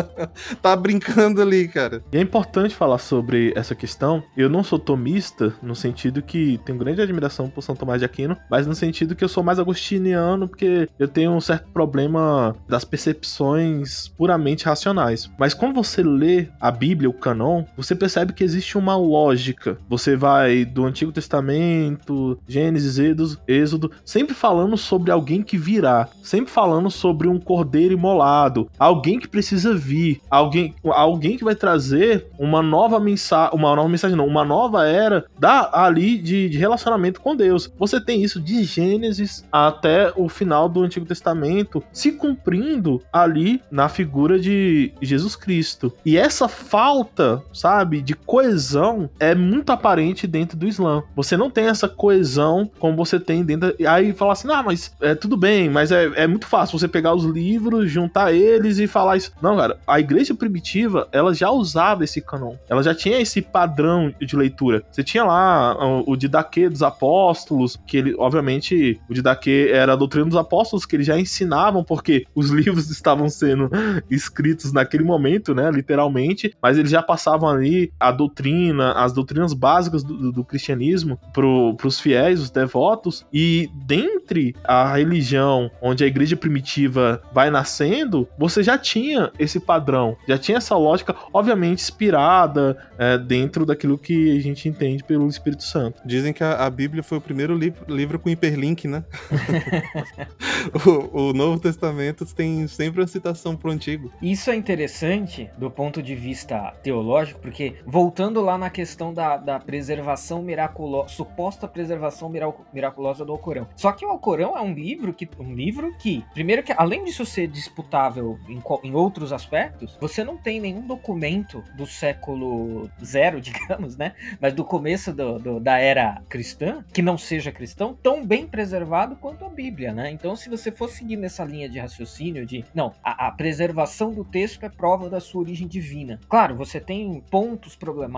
A: [LAUGHS] tá brincando ali, cara.
C: E é importante falar sobre essa questão. Eu não sou tomista no sentido que tenho grande admiração por São Tomás de Aquino, mas no sentido que eu sou mais agostiniano porque eu tenho um certo problema das percepções puramente racionais. Mas quando você lê a Bíblia, o canon, você percebe que existe uma lógica. Você vai do Antigo Testamento, Gênesis, Êxodo, sempre falando sobre alguém que virá, sempre falando sobre um cordeiro imolado, alguém que precisa vir, alguém, alguém que vai trazer uma nova mensagem, uma nova mensagem não, uma nova era da ali de, de relacionamento com Deus. Você tem isso de Gênesis até o final do Antigo Testamento se cumprindo ali na figura de Jesus Cristo. E essa falta, sabe, de coesão é muito aparente dentro do Islã. Você não tem essa coesão como você tem dentro. Aí fala assim, ah, mas é tudo bem, mas é, é muito fácil você pegar os livros, juntar eles e falar isso. Não, cara, a igreja primitiva, ela já usava esse canon. Ela já tinha esse padrão de leitura. Você tinha lá o, o Didaquê dos apóstolos, que ele, obviamente, o Didaquê era a doutrina dos apóstolos, que eles já ensinavam, porque os [LAUGHS] livros estavam sendo escritos naquele momento, né, literalmente, mas eles já passavam ali a doutrina, as doutrinas básicas do, do, do cristianismo pro, pros fiéis, os devotos, e dentre a religião onde a igreja primitiva vai nascendo, você já tinha esse padrão, já tinha essa lógica, obviamente inspirada é, dentro daquilo que a gente entende pelo Espírito Santo.
A: Dizem que a, a Bíblia foi o primeiro li livro com hiperlink, né? [LAUGHS] o, o Novo Testamento tem sempre uma citação pro Antigo.
B: Isso é interessante do ponto de vista teológico, porque voltando lá na questão da, da preservação miraculosa, suposta preservação mirac- miraculosa do Alcorão. Só que o Alcorão é um livro que, um livro que, primeiro que além disso ser disputável em, em outros aspectos, você não tem nenhum documento do século zero, [LAUGHS] digamos, né? Mas do começo do- do- da era cristã, que não seja cristão, tão bem preservado quanto a Bíblia, né? Então, se você for seguir nessa linha de raciocínio de, não, a, a preservação do texto é prova da sua origem divina. Claro, você tem pontos problemáticos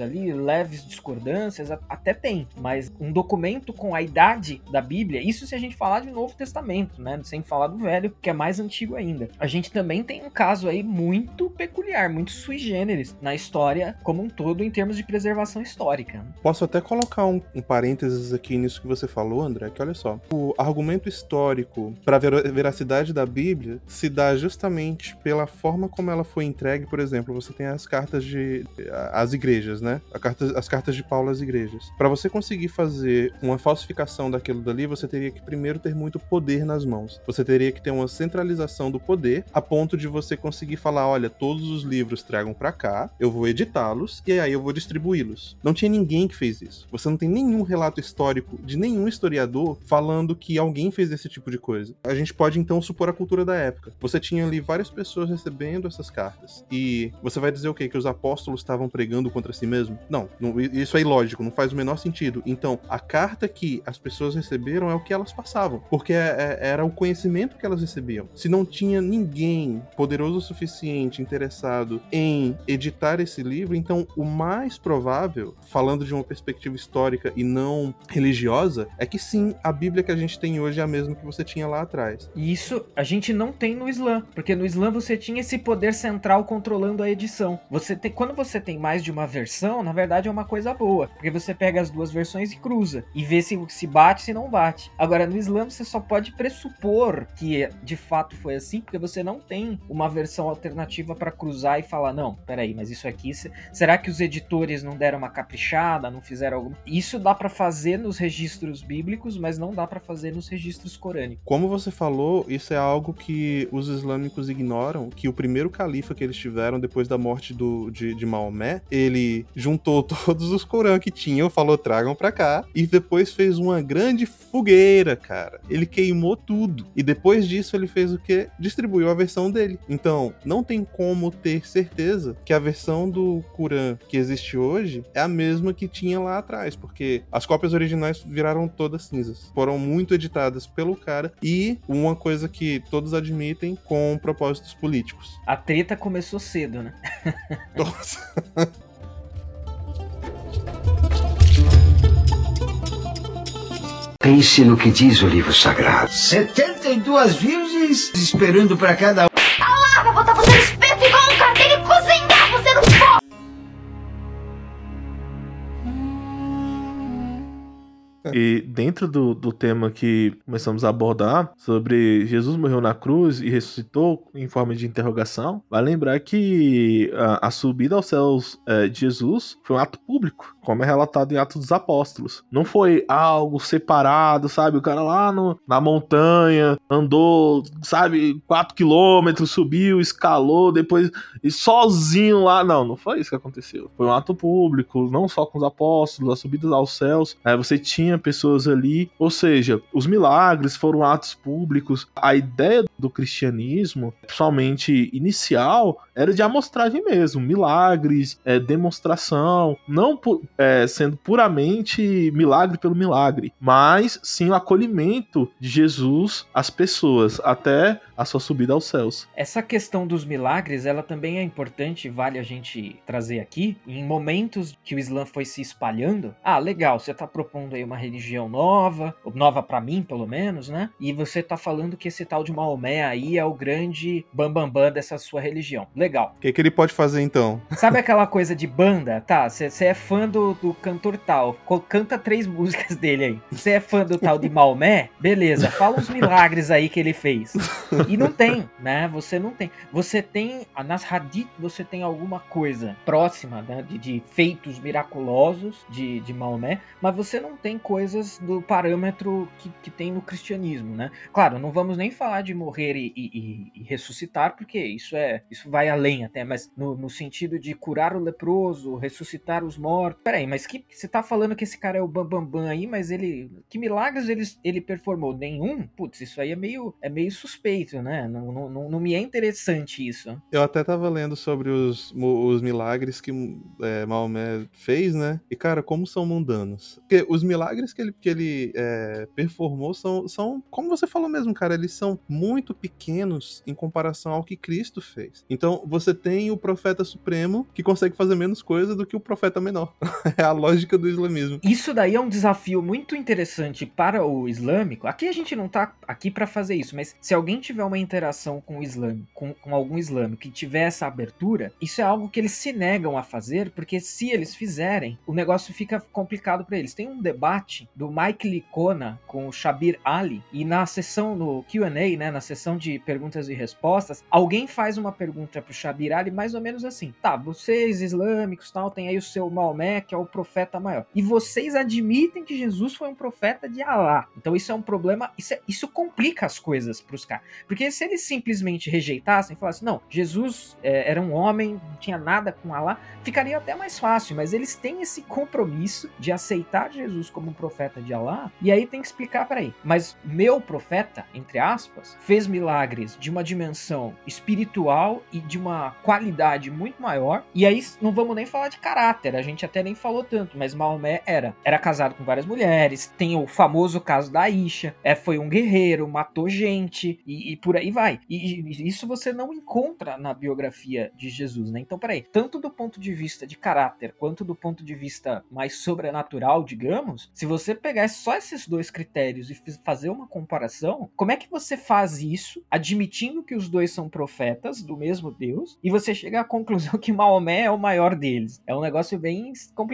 B: ali, leves discordâncias, até tem, mas um documento com a idade da Bíblia, isso se a gente falar de Novo Testamento, né? Sem falar do Velho, que é mais antigo ainda. A gente também tem um caso aí muito peculiar, muito sui generis na história como um todo em termos de preservação histórica.
A: Posso até colocar um, um parênteses aqui nisso que você falou, André, que olha só. O argumento histórico para a ver- veracidade da Bíblia se dá justamente pela forma como ela foi entregue. Por exemplo, você tem as cartas de. as igrejas, né? A carta- as cartas de Paulo às igrejas. Para você conseguir fazer uma falsificação daquilo dali, você teria que primeiro ter muito poder nas mãos. Você teria que ter uma centralização do poder a ponto de você conseguir falar: olha, todos os livros tragam para cá, eu vou editá-los e aí eu vou distribuí-los. Não tinha ninguém que fez isso. Você não tem nenhum relato histórico de nenhum historiador falando que alguém fez esse tipo de coisa. A gente pode então supor a cultura da época. Você tinha ali várias pessoas recebendo essas cartas e você vai dizer o quê? Que os apóstolos estavam pregando contra si mesmo? Não, não, isso é ilógico, não faz o menor sentido. Então, a carta que as pessoas receberam é o que elas passavam, porque é- é- era o conhecimento que elas recebiam. Se não tinha ninguém poderoso o suficiente interessado em editar esse livro, então o mais provável, falando de uma perspectiva histórica e não religiosa, é que sim, a Bíblia que a gente tem hoje é a mesma que você tinha lá atrás.
B: E isso a gente não tem no Islã, porque no Islã você tinha esse poder central controlando a edição. Você tem, quando você tem mais de uma versão, na verdade é uma coisa boa. Porque você pega as duas versões e cruza. E vê se, se bate, se não bate. Agora, no Islã, você só pode pressupor que de fato foi assim, porque você não tem uma versão alternativa para cruzar e falar: não, peraí, mas isso aqui. Será que os editores não deram uma caprichada, não fizeram alguma. Isso dá para fazer nos registros bíblicos, mas não dá para fazer nos registros corânicos.
A: Como você falou, isso é algo que os islâmicos ignoram, que o primeiro califa que eles tiveram depois da morte do, de, de Maomé, ele juntou [LAUGHS] todos os Corã que tinham, falou tragam pra cá, e depois fez uma grande fogueira, cara. Ele queimou tudo. E depois disso ele fez o que? Distribuiu a versão dele. Então, não tem como ter certeza que a versão do Corã que existe hoje é a mesma que tinha lá atrás, porque as cópias originais viraram todas cinzas. Foram muito editadas pelo cara e uma coisa que todos admitem com propósitos políticos.
B: A treta começou cedo, né? [LAUGHS] [LAUGHS]
A: Nossa.
E: Pense no que diz o livro sagrado.
F: 72 virgens esperando para cada um.
G: Ah, vou botar você no espeto igual um e cozinhar você no fogo!
C: E dentro do, do tema que começamos a abordar, sobre Jesus morreu na cruz e ressuscitou em forma de interrogação, vai lembrar que a, a subida aos céus é, de Jesus foi um ato público, como é relatado em Atos dos Apóstolos. Não foi algo separado, sabe? O cara lá no, na montanha andou, sabe, 4 quilômetros, subiu, escalou, depois e sozinho lá. Não, não foi isso que aconteceu. Foi um ato público, não só com os apóstolos, as subidas aos céus. Aí você tinha pessoas ali, ou seja, os milagres foram atos públicos. A ideia do cristianismo, principalmente inicial, era de amostragem mesmo, milagres, é, demonstração, não pu é, sendo puramente milagre pelo milagre, mas sim o acolhimento de Jesus às pessoas até a sua subida aos céus.
B: Essa questão dos milagres, ela também é importante, vale a gente trazer aqui. Em momentos que o Islã foi se espalhando, ah, legal, você tá propondo aí uma religião nova, nova para mim, pelo menos, né? E você tá falando que esse tal de Maomé aí é o grande bambambam bam, bam dessa sua religião. Legal.
A: O que, que ele pode fazer então?
B: Sabe aquela coisa de banda? Tá, você é fã do, do cantor tal, canta três músicas dele aí. Você é fã do tal de Maomé? Beleza, fala uns milagres aí que ele fez. E não tem, né? Você não tem. Você tem, nas Hadith, você tem alguma coisa próxima né, de, de feitos miraculosos de, de Maomé, mas você não tem coisas do parâmetro que, que tem no cristianismo, né? Claro, não vamos nem falar de morrer e, e, e ressuscitar, porque isso é isso vai além até, mas no, no, sentido de curar o leproso, ressuscitar os mortos. Peraí, mas que você tá falando que esse cara é o Bambambam Bam, Bam aí, mas ele. Que milagres ele, ele performou? Nenhum? Putz, isso aí é meio, é meio suspeito, né? Não, não, não, não me é interessante isso.
A: Eu até tava lendo sobre os, os milagres que é, Maomé fez, né? E, cara, como são mundanos. Porque os milagres que ele, que ele é, performou são, são, como você falou mesmo, cara, eles são muito pequenos em comparação ao que Cristo fez. Então, você tem o profeta supremo que consegue fazer menos coisa do que o profeta menor. [LAUGHS] [LAUGHS] é a lógica do islamismo.
B: Isso daí é um desafio muito interessante para o islâmico. Aqui a gente não tá aqui para fazer isso, mas se alguém tiver uma interação com o islâmico, com, com algum islâmico que tiver essa abertura, isso é algo que eles se negam a fazer, porque se eles fizerem, o negócio fica complicado para eles. Tem um debate do Mike Licona com o Shabir Ali, e na sessão, no QA, né, na sessão de perguntas e respostas, alguém faz uma pergunta pro Shabir Ali mais ou menos assim: tá, vocês islâmicos tal, tem aí o seu Maomé, que é o profeta maior, e vocês admitem que Jesus foi um profeta de Alá. Então isso é um problema, isso, é, isso complica as coisas pros caras. Porque se eles simplesmente rejeitassem falassem, não, Jesus é, era um homem, não tinha nada com Alá, ficaria até mais fácil, mas eles têm esse compromisso de aceitar Jesus como um profeta de Alá, e aí tem que explicar, peraí, mas meu profeta, entre aspas, fez milagres de uma dimensão espiritual e de uma qualidade muito maior, e aí não vamos nem falar de caráter, a gente até nem falou tanto, mas Maomé era. Era casado com várias mulheres, tem o famoso caso da Aisha, é, foi um guerreiro, matou gente, e, e por aí vai. E, e isso você não encontra na biografia de Jesus, né? Então, peraí, tanto do ponto de vista de caráter, quanto do ponto de vista mais sobrenatural, digamos, se você pegar só esses dois critérios e fazer uma comparação, como é que você faz isso, admitindo que os dois são profetas do mesmo Deus, e você chega à conclusão [LAUGHS] que Maomé é o maior deles? É um negócio bem complicado.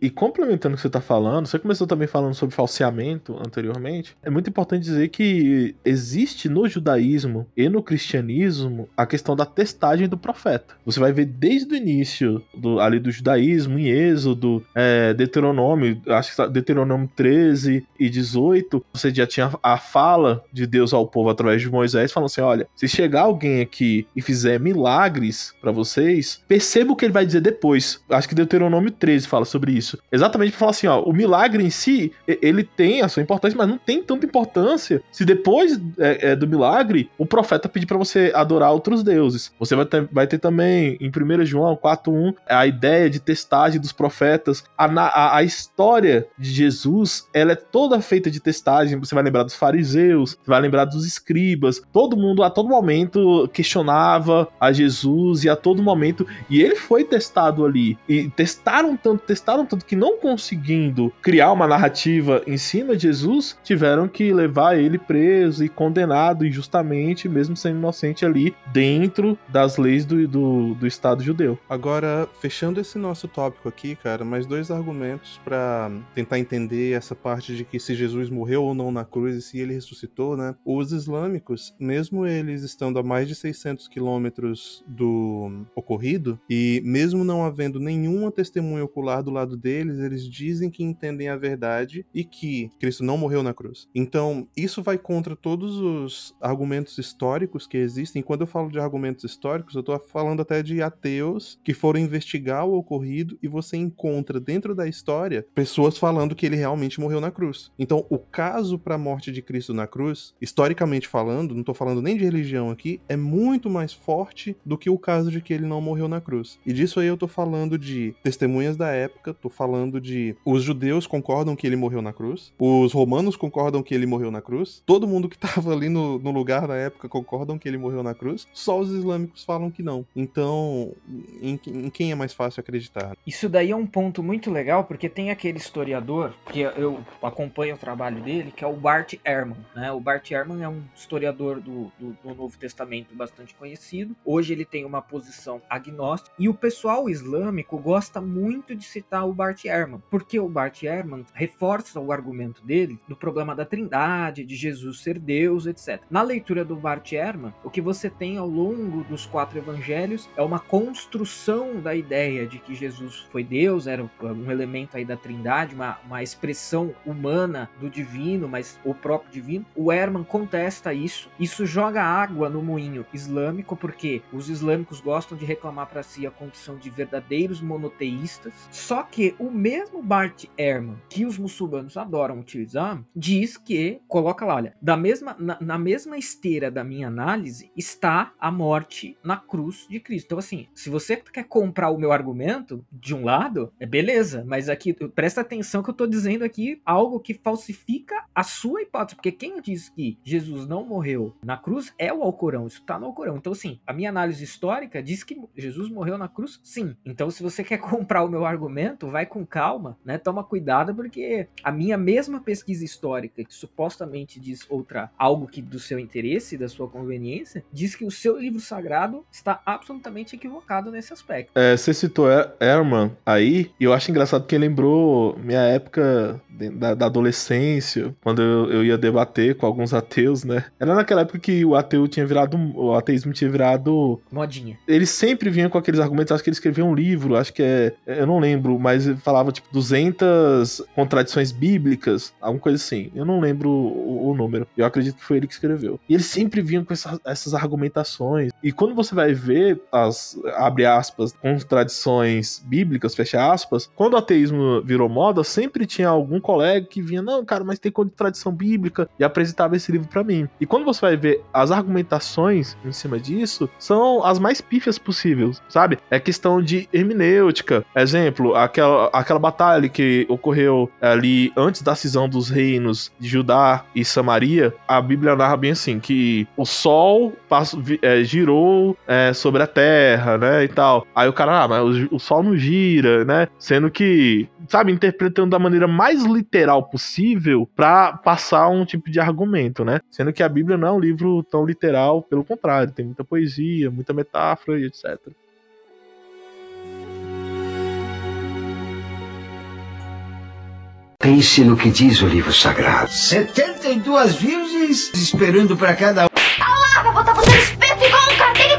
C: E complementando o que você está falando, você começou também falando sobre falseamento anteriormente. É muito importante dizer que existe no judaísmo e no cristianismo a questão da testagem do profeta. Você vai ver desde o início do, ali do judaísmo, em Êxodo, é, Deuteronômio, acho que Deuteronômio 13 e 18, você já tinha a fala de Deus ao povo através de Moisés, falando assim: olha, se chegar alguém aqui e fizer milagres para vocês, perceba o que ele vai dizer depois. Acho que Deuteronômio 13 fala sobre isso. Exatamente para falar assim: ó, o milagre em si, ele tem a sua importância, mas não tem tanta importância se depois é, é, do milagre o profeta pedir para você adorar outros deuses. Você vai ter, vai ter também em 1 João 4.1 a ideia de testagem dos profetas. A, a, a, história de Jesus, ela é toda feita de testagem. Você vai lembrar dos fariseus, vai lembrar dos escribas. Todo mundo a todo momento questionava a Jesus e a todo momento. E ele foi testado ali. E testaram tanto, testaram tanto que não conseguindo criar uma narrativa em cima de Jesus, tiveram que levar ele preso e condenado injustamente, mesmo sendo inocente ali dentro das leis do, do, do Estado judeu.
A: Agora, fechando esse nosso tópico aqui, cara, mais dois argumentos para tentar entender essa parte de que se Jesus morreu ou não na cruz e se ele ressuscitou, né? Os islâmicos, mesmo eles estando a mais de 600 quilômetros do ocorrido e mesmo não havendo nenhuma testemunha ocular do lado deles, eles dizem que entendem a verdade e que Cristo não morreu na cruz. Então, isso vai contra todos os argumentos históricos que existem. Quando eu falo de argumentos históricos, eu tô falando até de ateus que foram investigar o ocorrido e você encontra dentro da história pessoas falando que ele realmente morreu na cruz. Então, o caso para a morte de Cristo na cruz, historicamente falando, não tô falando nem de religião aqui, é muito mais forte do que o caso de que ele não morreu na cruz. E disso aí eu tô falando de testemunhas da época, tô falando de os judeus concordam que ele morreu na cruz, os romanos concordam que ele morreu na cruz, todo mundo que [LAUGHS] tava ali no, no lugar na época concordam que ele morreu na cruz, só os islâmicos falam que não. Então, em, em quem é mais fácil acreditar?
B: Isso daí é um ponto muito legal, porque tem aquele historiador, que eu acompanho o trabalho dele, que é o Bart Ehrman. Né? O Bart Ehrman é um historiador do, do, do Novo Testamento bastante conhecido. Hoje ele tem uma posição agnóstica. E o pessoal islâmico gosta muito de citar o Bart Ehrman, porque o Bart Ehrman reforça o argumento dele do problema da trindade, de Jesus ser Deus, etc. Na leitura do Bart Ehrman, o que você tem ao longo dos quatro evangelhos é uma construção da ideia de que Jesus foi Deus, era um elemento aí da trindade, uma, uma expressão humana do divino, mas o próprio divino. O Ehrman contesta isso. Isso joga água no moinho islâmico, porque os islâmicos gostam de reclamar para si a condição de verdadeiros monoteístas. Só que o mesmo Bart Ehrman, que os muçulmanos adoram utilizar, diz que, coloca lá, olha, da mesma, na, na mesma esteira da minha análise está a morte na cruz de Cristo. Então, assim, se você quer comprar o meu argumento, de um lado, é beleza, mas aqui, presta atenção que eu tô dizendo aqui algo que falsifica a sua hipótese, porque quem diz que Jesus não morreu na cruz é o Alcorão, isso tá no Alcorão. Então, assim, a minha análise histórica diz que Jesus morreu na cruz, sim. Então, se você quer [LAUGHS] comprar o meu argumento, vai com calma, né? Toma cuidado, porque a minha mesma pesquisa histórica, que supostamente diz outra, algo que do seu interesse, da sua conveniência, diz que o seu livro sagrado está absolutamente equivocado nesse aspecto.
C: É, você citou Herman aí, e eu acho engraçado que lembrou minha época da, da adolescência, quando eu, eu, ia debater com alguns ateus, né? Era naquela época que o ateu tinha virado. O ateísmo tinha virado.
B: Modinha.
C: Eles sempre vinham com aqueles argumentos, acho que ele escreveu um livro, acho que é. Eu não lembro, mas falava tipo 200 contradições bíblicas, alguma coisa assim. Eu não lembro o, o número. Eu acredito que foi ele que escreveu. E eles sempre vinham com essa, essas argumentações. E quando você vai ver as, abre aspas, contradições bíblicas, fecha aspas, quando o ateísmo virou moda, sempre tinha algum colega que vinha, não, cara, mas tem contradição bíblica, e apresentava esse livro para mim. E quando você vai ver as argumentações em cima disso, são as mais pífias possíveis, sabe? É questão de hermenêutica. Exemplo, exemplo, aquela, aquela batalha que ocorreu ali antes da cisão dos reinos de Judá e Samaria, a Bíblia narra bem assim, que o sol passou, é, girou é, sobre a terra, né, e tal. Aí o cara, ah, mas o, o sol não gira, né? Sendo que, sabe, interpretando da maneira mais literal possível para passar um tipo de argumento, né? Sendo que a Bíblia não é um livro tão literal, pelo contrário, tem muita poesia, muita metáfora e etc.
E: Pense no que diz o livro sagrado.
F: 72 virgens esperando para cada um.
G: Ah, vai botar você no espeto igual um carteiro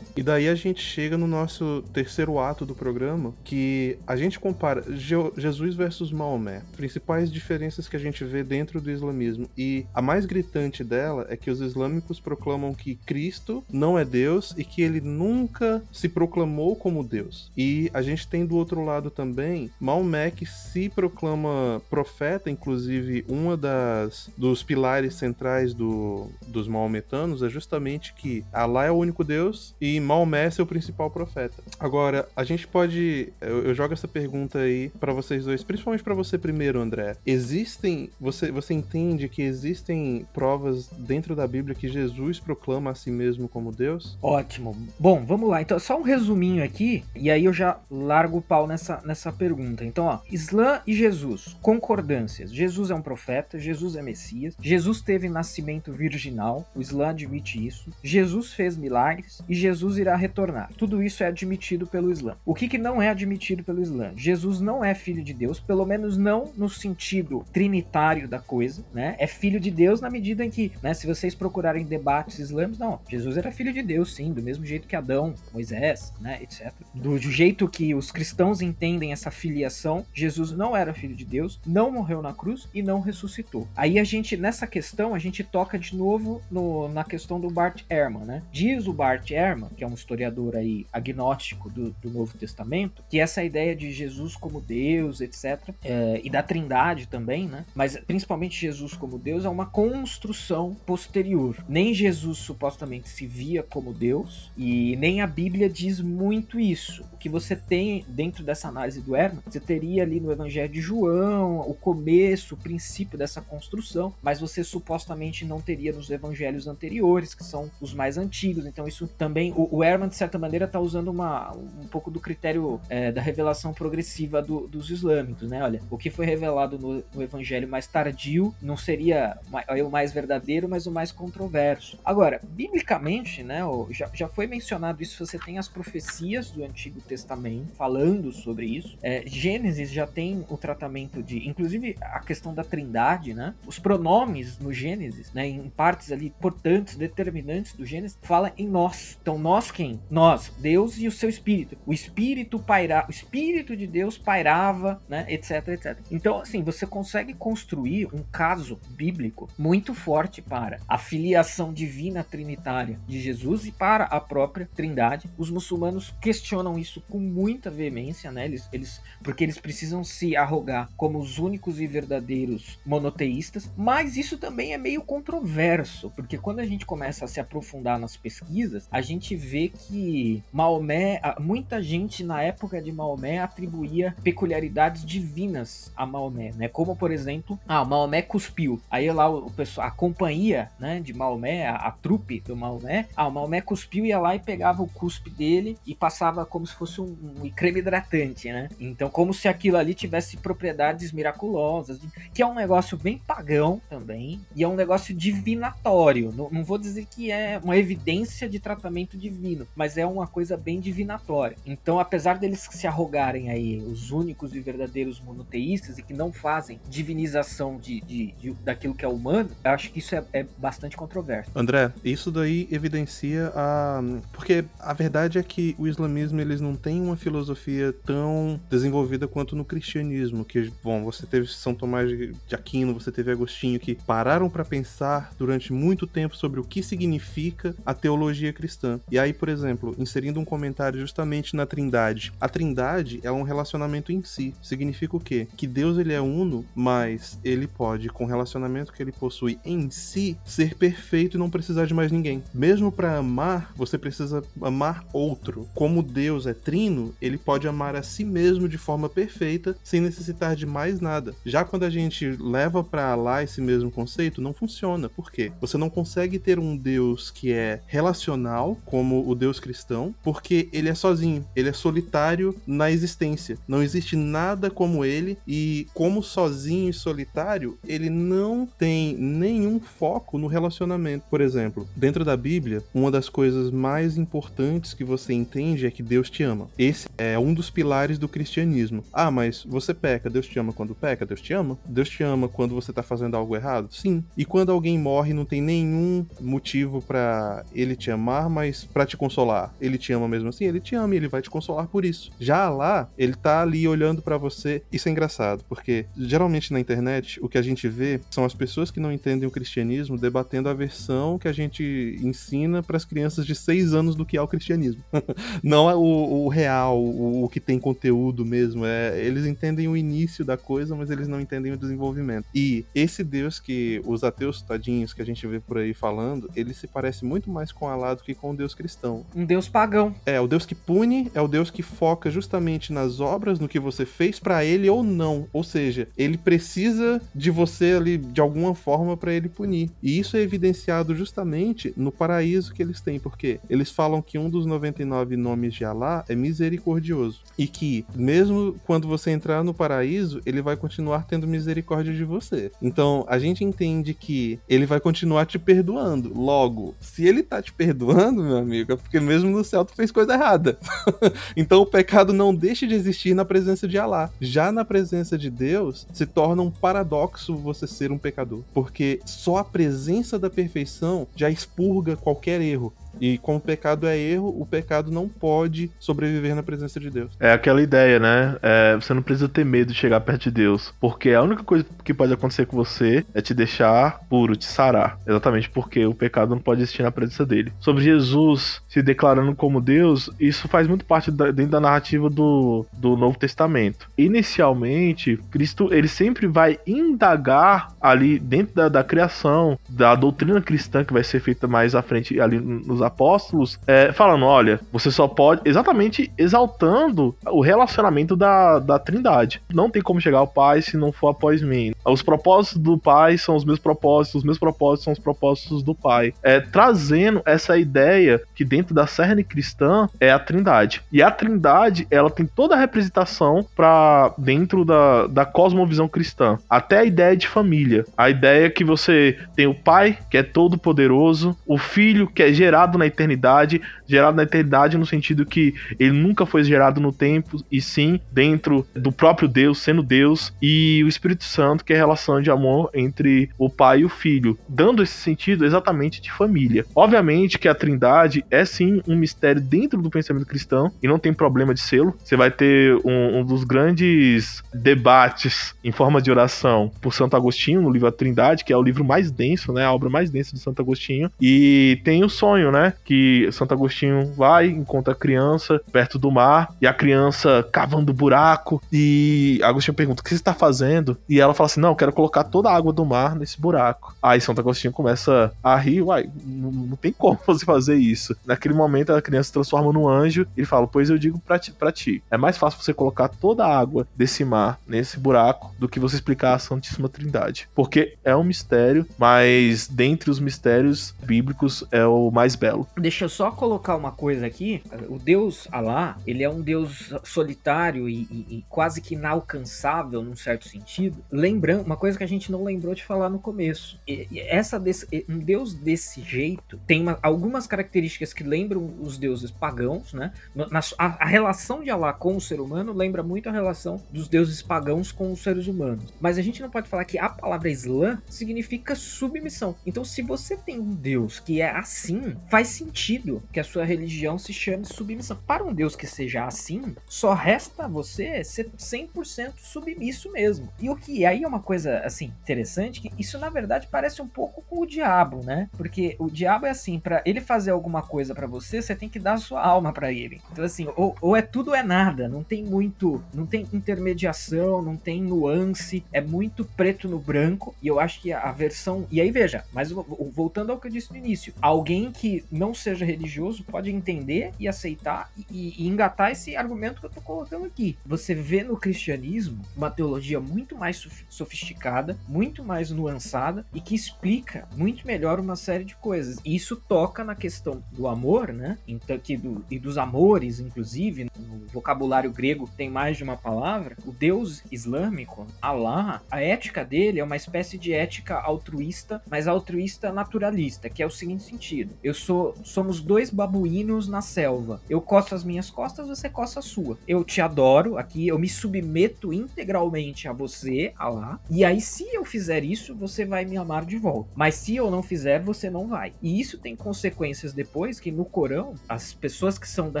A: daí a gente chega no nosso terceiro ato do programa, que a gente compara Je- Jesus versus Maomé, principais diferenças que a gente vê dentro do islamismo. E a mais gritante dela é que os islâmicos proclamam que Cristo não é Deus e que ele nunca se proclamou como Deus. E a gente tem do outro lado também Maomé que se proclama profeta, inclusive uma das dos pilares centrais do, dos maometanos é justamente que Allah é o único Deus e Maomé é seu principal profeta. Agora, a gente pode. Eu, eu jogo essa pergunta aí pra vocês dois, principalmente pra você primeiro, André. Existem. Você, você entende que existem provas dentro da Bíblia que Jesus proclama a si mesmo como Deus?
B: Ótimo. Bom, vamos lá. Então, só um resuminho aqui, e aí eu já largo o pau nessa, nessa pergunta. Então, ó, Islã e Jesus, concordâncias. Jesus é um profeta, Jesus é Messias, Jesus teve nascimento virginal, o Islã admite isso. Jesus fez milagres e Jesus irá retornar. Tudo isso é admitido pelo Islã. O que, que não é admitido pelo Islã? Jesus não é filho de Deus, pelo menos não no sentido trinitário da coisa, né? É filho de Deus na medida em que, né, se vocês procurarem debates islâmicos, não, Jesus era filho de Deus, sim, do mesmo jeito que Adão, Moisés, né, etc. Do jeito que os cristãos entendem essa filiação, Jesus não era filho de Deus, não morreu na cruz e não ressuscitou. Aí a gente, nessa questão, a gente toca de novo no- na questão do Bart Ehrman, né? Diz o Bart Ehrman, que é um historiador aí agnóstico do, do Novo Testamento, que essa ideia de Jesus como Deus, etc., é, e da Trindade também, né? Mas principalmente Jesus como Deus é uma construção posterior. Nem Jesus supostamente se via como Deus e nem a Bíblia diz muito isso. O que você tem dentro dessa análise do Herman, você teria ali no Evangelho de João o começo, o princípio dessa construção, mas você supostamente não teria nos evangelhos anteriores, que são os mais antigos. Então isso também o, o Herman de certa maneira está usando uma, um pouco do critério é, da revelação progressiva do- dos islâmicos, né? Olha, o que foi revelado no, no evangelho mais tardio não seria é o mais verdadeiro, mas o mais controverso. Agora, biblicamente, né, já, já foi mencionado isso, você tem as profecias do Antigo Testamento falando sobre isso. É, Gênesis já tem o tratamento de, inclusive a questão da trindade, né? Os pronomes no Gênesis, né, em partes ali importantes, determinantes do Gênesis, fala em nós. Então nós quem? Nós, Deus e o seu espírito. O espírito paira, o espírito de Deus pairava, né, etc, etc. Então, assim, você consegue construir um caso bíblico muito forte para a filiação divina trinitária de Jesus e para a própria Trindade. Os muçulmanos questionam isso com muita veemência, né? Eles, eles porque eles precisam se arrogar como os únicos e verdadeiros monoteístas, mas isso também é meio controverso, porque quando a gente começa a se aprofundar nas pesquisas, a gente vê que Maomé, muita gente na época de Maomé atribuía peculiaridades divinas a Maomé, né? Como por exemplo, ah, Maomé cuspiu. Aí lá o pessoal, a companhia, né, de Maomé, a, a trupe do Maomé, ah, o Maomé cuspiu ia lá e pegava o cuspe dele e passava como se fosse um, um creme hidratante, né? Então como se aquilo ali tivesse propriedades miraculosas, que é um negócio bem pagão também e é um negócio divinatório. Não, não vou dizer que é uma evidência de tratamento divino, mas é uma coisa bem divinatória. Então, apesar deles se arrogarem aí os únicos e verdadeiros monoteístas e que não fazem divinização de, de- de- daquilo que é humano, eu acho que isso é, é bastante controverso.
A: André, isso daí evidencia a. Porque a verdade é que o islamismo eles não tem uma filosofia tão desenvolvida quanto no cristianismo. Que, bom, você teve São Tomás de Aquino, você teve Agostinho, que pararam para pensar durante muito tempo sobre o que significa a teologia cristã. E aí, por exemplo, inserindo um comentário justamente na Trindade. A Trindade é um relacionamento em si. Significa o quê? Que Deus ele é uno, mas ele pode, com o relacionamento que ele possui em si, ser perfeito e não precisar de mais ninguém. Mesmo para amar, você precisa amar outro. Como Deus é trino, ele pode amar a si mesmo de forma perfeita, sem necessitar de mais nada. Já quando a gente leva para lá esse mesmo conceito, não funciona. Por quê? Você não consegue ter um Deus que é relacional, como o Deus cristão, porque ele é sozinho, ele é solitário na existência. Não existe nada como ele e como sozinho e solitário, ele não tem nenhum foco no relacionamento. Por exemplo, dentro da Bíblia, uma das coisas mais importantes que você entende é que Deus te ama. Esse é um dos pilares do cristianismo. Ah, mas você peca, Deus te ama quando peca? Deus te ama? Deus te ama quando você tá fazendo algo errado? Sim. E quando alguém morre, não tem nenhum motivo para ele te amar, mas para te consolar. Ele te ama mesmo assim? Ele te ama e ele vai te consolar por isso. Já lá, ele tá ali olhando para você. Isso é engraçado, porque geralmente na internet o que a gente vê são as pessoas que não entendem o cristianismo debatendo a versão que a gente ensina para as crianças de 6 anos do que é o cristianismo. [LAUGHS] não é o, o real, o, o, que tem conteúdo mesmo. É, eles entendem o início da coisa, mas eles não entendem o desenvolvimento. E esse Deus que os ateus tadinhos que a gente vê por aí falando, ele se parece muito mais com Allah do que com o Deus cristão.
B: Um Deus pagão.
A: É, o Deus que pune é o Deus que foca justamente nas obras, no que você fez para ele ou não. Ou seja, ele precisa de você ali de alguma forma para ele punir. E isso é evidenciado justamente no paraíso que eles têm, porque eles falam que um dos 99 nomes de Allah é misericordioso e que mesmo quando você entrar no paraíso, ele vai continuar tendo misericórdia de você. Então, a gente entende que ele vai continuar te perdoando. Logo, se ele tá te perdoando, meu amigo, porque mesmo no céu tu fez coisa errada. [LAUGHS] então, o pecado não deixa de existir na presença de Allah. Já na presença de Deus, se torna um paradoxo você ser um pecador, porque só a presença da perfeição já expurga qualquer erro. E como o pecado é erro, o pecado não pode sobreviver na presença de Deus.
C: É aquela ideia, né? É, você não precisa ter medo de chegar perto de Deus. Porque a única coisa que pode acontecer com você é te deixar puro, te sarar. Exatamente porque o pecado não pode existir na presença dele. Sobre Jesus se declarando como Deus, isso faz muito parte da, dentro da narrativa do, do Novo Testamento. Inicialmente, Cristo ele sempre vai indagar ali dentro da, da criação, da doutrina cristã que vai ser feita mais à frente ali nos apóstolos, é, falando: olha, você só pode. Exatamente exaltando o relacionamento da, da Trindade. Não tem como chegar ao Pai se não for após mim. Os propósitos do Pai são os meus propósitos, os meus propósitos são os propósitos do Pai. É, trazendo essa ideia que dentro da cerne cristã é a Trindade. E a Trindade, ela tem toda a representação para dentro da, da cosmovisão cristã. Até a ideia de família. A ideia que você tem o Pai, que é todo poderoso, o Filho, que é gerado gerado na eternidade, gerado na eternidade no sentido que ele nunca foi gerado no tempo, e sim dentro do próprio Deus, sendo Deus, e o Espírito Santo, que é a relação de amor entre o pai e o filho, dando esse sentido exatamente de família. Obviamente que a Trindade é sim um mistério dentro do pensamento cristão, e não tem problema de sê-lo. Você vai ter um, um dos grandes debates em forma de oração por Santo Agostinho, no livro A Trindade, que é o livro mais denso, né, a obra mais densa de Santo Agostinho, e tem o sonho, né, que Santo Agostinho vai, encontra a criança perto do mar, e a criança cavando buraco, e Agostinho pergunta: O que você está fazendo? E ela fala assim: Não, eu quero colocar toda a água do mar nesse buraco. Aí Santo Agostinho começa a rir: Uai, não, não tem como [LAUGHS] você fazer isso. Naquele momento a criança se transforma num anjo, e ele fala: Pois eu digo pra ti, pra ti, é mais fácil você colocar toda a água desse mar nesse buraco do que você explicar a Santíssima Trindade. Porque é um mistério, mas dentre os mistérios bíblicos é o mais
B: Deixa eu só colocar uma coisa aqui. O Deus Alá, ele é um Deus solitário e, e, e, quase que inalcançável num certo sentido. Lembrando, uma coisa que a gente não lembrou de falar no começo. E, essa desse, um Deus desse jeito tem uma, algumas características que lembram os deuses pagãos, né? Na, a, a, relação de Alá com o ser humano lembra muito a relação dos deuses pagãos com os seres humanos. Mas a gente não pode falar que a palavra Islã significa submissão. Então, se você tem um Deus que é assim, faz sentido que a sua religião se chame submissão. Para um Deus que seja assim, só resta você ser 100% submisso mesmo. E o que aí é uma coisa assim interessante que isso na verdade parece um pouco com o diabo, né? Porque o diabo é assim, para ele fazer alguma coisa para você, você tem que dar a sua alma para ele. Então assim, ou, ou é tudo ou é nada, não tem muito, não tem intermediação, não tem nuance, é muito preto no branco. E eu acho que a versão, e aí veja, mas voltando ao que eu disse no início, alguém que não seja religioso pode entender e aceitar e, e engatar esse argumento que eu tô colocando aqui. Você vê no cristianismo uma teologia muito mais sofisticada, muito mais nuançada e que explica muito melhor uma série de coisas. E isso toca na questão do amor, né? Então, que do, e dos amores, inclusive, no vocabulário grego tem mais de uma palavra. O Deus islâmico, Allah, a ética dele é uma espécie de ética altruísta, mas altruísta naturalista, que é o seguinte sentido: eu sou, somos dois babuínos na selva. Eu costo as minhas costas, você costa a sua. Eu te adoro aqui, eu me submeto integralmente a você, Allah. E aí, se eu fizer isso, você vai me amar de volta. Mas se eu não fizer, você não vai. E isso tem consequências depois que no Corão, as pessoas que são da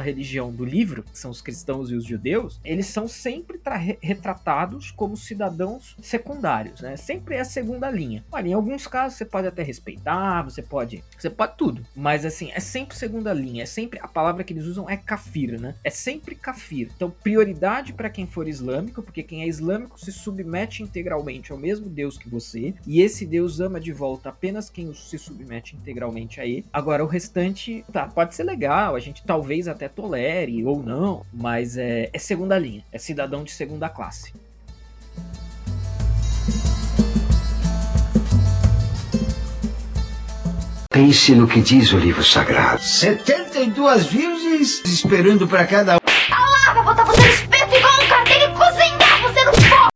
B: religião do livro, que são os cristãos e os judeus, eles são sempre retratados como cidadãos secundários, né? Sempre é a segunda linha. Olha, em alguns casos você pode até respeitar, você pode, você pode tudo, mas assim, é sempre segunda linha, é sempre a palavra que eles usam é kafir, né? É sempre kafir. Então, prioridade para quem for islâmico, porque quem é islâmico se submete integralmente ao mesmo Deus que você, e esse Deus ama de volta apenas quem se submete integralmente a ele. Agora, o restante, tá, pode ser legal, a gente talvez até tolere ou não, mas é, é segunda linha, é cidadão de segunda classe.
E: Pense no que diz o livro sagrado.
F: 72 virgens esperando para cada um.
G: Ah, vai botar você no espeto igual um carteiro e cozinhar você no pó!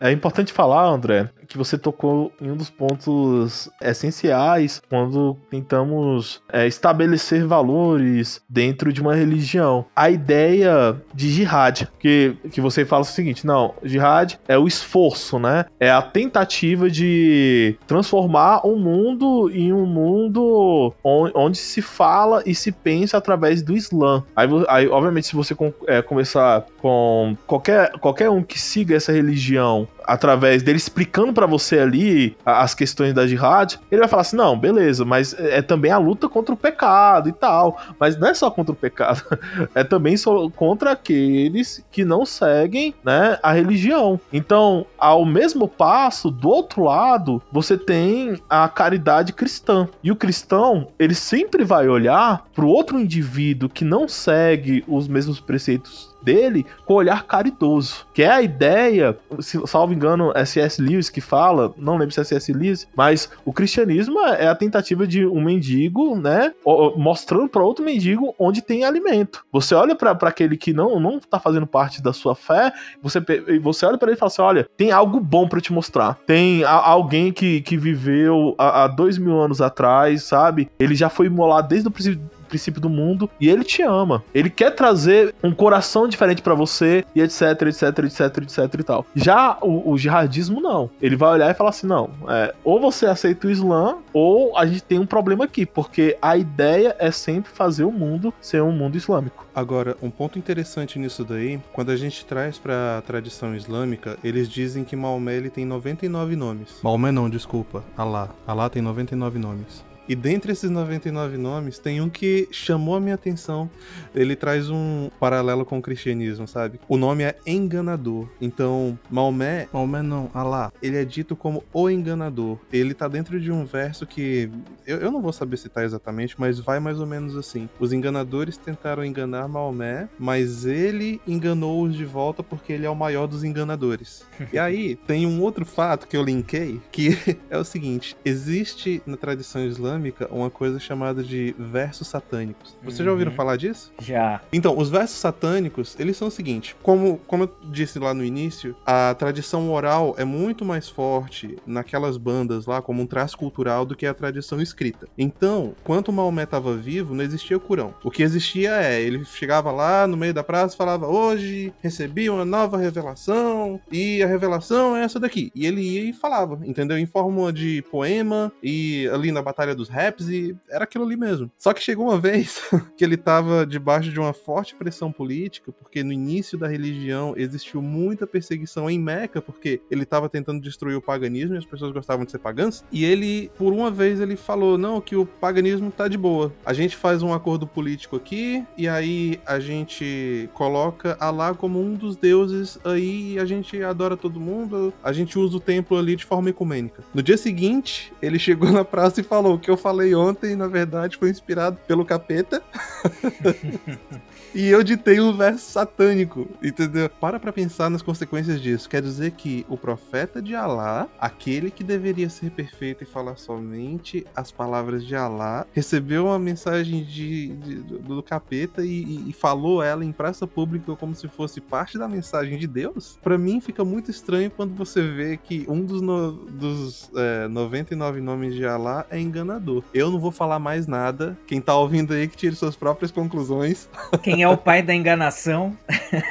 C: É importante falar, André, que você tocou em um dos pontos essenciais quando tentamos é, estabelecer valores dentro de uma religião. A ideia de jihad, que, que você fala o seguinte: não, jihad é o esforço, né? É a tentativa de transformar o mundo em um mundo onde, se fala e se pensa através do Islã. Aí, aí obviamente, se você é, começar com qualquer, qualquer um que siga essa religião através dele explicando para você ali as questões da jihad, ele vai falar assim: não, beleza, mas é também a luta contra o pecado e tal. Mas não é só contra o pecado, [LAUGHS] é também só contra aqueles que não seguem né, a religião. Então, ao mesmo passo, do outro lado, você tem a caridade cristã. E o cristão, ele sempre vai olhar para o outro indivíduo que não segue os mesmos preceitos dele com olhar caridoso. Que é a ideia, se, salvo engano, é C.S. Lewis que fala, não lembro se é C.S. Lewis, mas o cristianismo é a tentativa de um mendigo, né, mostrando para outro mendigo onde tem alimento. Você olha para aquele que não não tá fazendo parte da sua fé, você você olha para ele e fala assim, olha, tem algo bom para te mostrar. Tem a, alguém que, que viveu há, há dois mil anos atrás, sabe? Ele já foi imolado desde o princípio princípio do mundo e ele te ama. Ele quer trazer um coração diferente para você e etc, etc, etc, etc e tal. Já o, o jihadismo não. Ele vai olhar e falar assim: não, é, ou você aceita o Islã ou a gente tem um problema aqui, porque a ideia é sempre fazer o mundo ser um mundo islâmico.
A: Agora, um ponto interessante nisso daí, quando a gente traz para a tradição islâmica, eles dizem que Maomé ele tem 99 nomes. Maomé não, desculpa. Alá. Alá tem 99 nomes. E dentre esses 99 nomes, tem um que chamou a minha atenção. Ele traz um paralelo com o cristianismo, sabe? O nome é enganador. Então, Maomé, Maomé não, Alá, ele é dito como o enganador. Ele tá dentro de um verso que eu, eu não vou saber citar exatamente, mas vai mais ou menos assim. Os enganadores tentaram enganar Maomé, mas ele enganou-os de volta porque ele é o maior dos enganadores. [LAUGHS] e aí, tem um outro fato que eu linkei, que [LAUGHS] é o seguinte: existe na tradição islâmica uma coisa chamada de versos satânicos. Vocês já ouviram
B: Uhum.
A: falar disso?
B: Já.
A: Então, os versos satânicos, eles são o seguinte: como, como eu disse lá no início, a tradição oral é muito mais forte naquelas bandas lá, como um traço cultural, do que a tradição escrita. Então, enquanto Maomé estava vivo, não existia Corão. O que existia é, ele chegava lá no meio da praça falava: Hoje recebi uma nova revelação, e a revelação é essa daqui. E ele ia e falava, entendeu? Em forma de poema, e ali na Batalha dos Raps, e era aquilo ali mesmo. Só que chegou uma vez [LAUGHS] que ele estava debaixo de uma forte pressão política, porque no início da religião existiu muita perseguição em Meca, porque ele estava tentando destruir o paganismo e as pessoas gostavam de ser pagãs. E ele, por uma vez, ele falou: não, que o paganismo tá de boa. A gente faz um acordo político aqui, e aí a gente coloca Alá como um dos deuses aí, e a gente adora todo mundo, a gente usa o templo ali de forma ecumênica. No dia seguinte, ele chegou [LAUGHS] na praça e falou: o que eu falei ontem, na verdade, foi inspirado pelo capeta. [LAUGHS] E eu ditei um verso satânico, entendeu? Para pra pensar nas consequências disso. Quer dizer que o profeta de Alá, aquele que deveria ser perfeito e falar somente as palavras de Alá, recebeu uma mensagem de, de- do, capeta e, e- e falou ela em praça pública como se fosse parte da mensagem de Deus? Pra mim fica muito estranho quando você vê que um dos, no- dos é, 99 nomes de Alá é enganador. Eu não vou falar mais nada. Quem tá ouvindo aí que tire suas próprias conclusões.
B: Quem é o pai da enganação?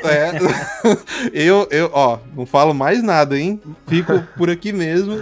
A: É. [LAUGHS] eu, eu, ó, não falo mais nada, hein? Fico por aqui mesmo.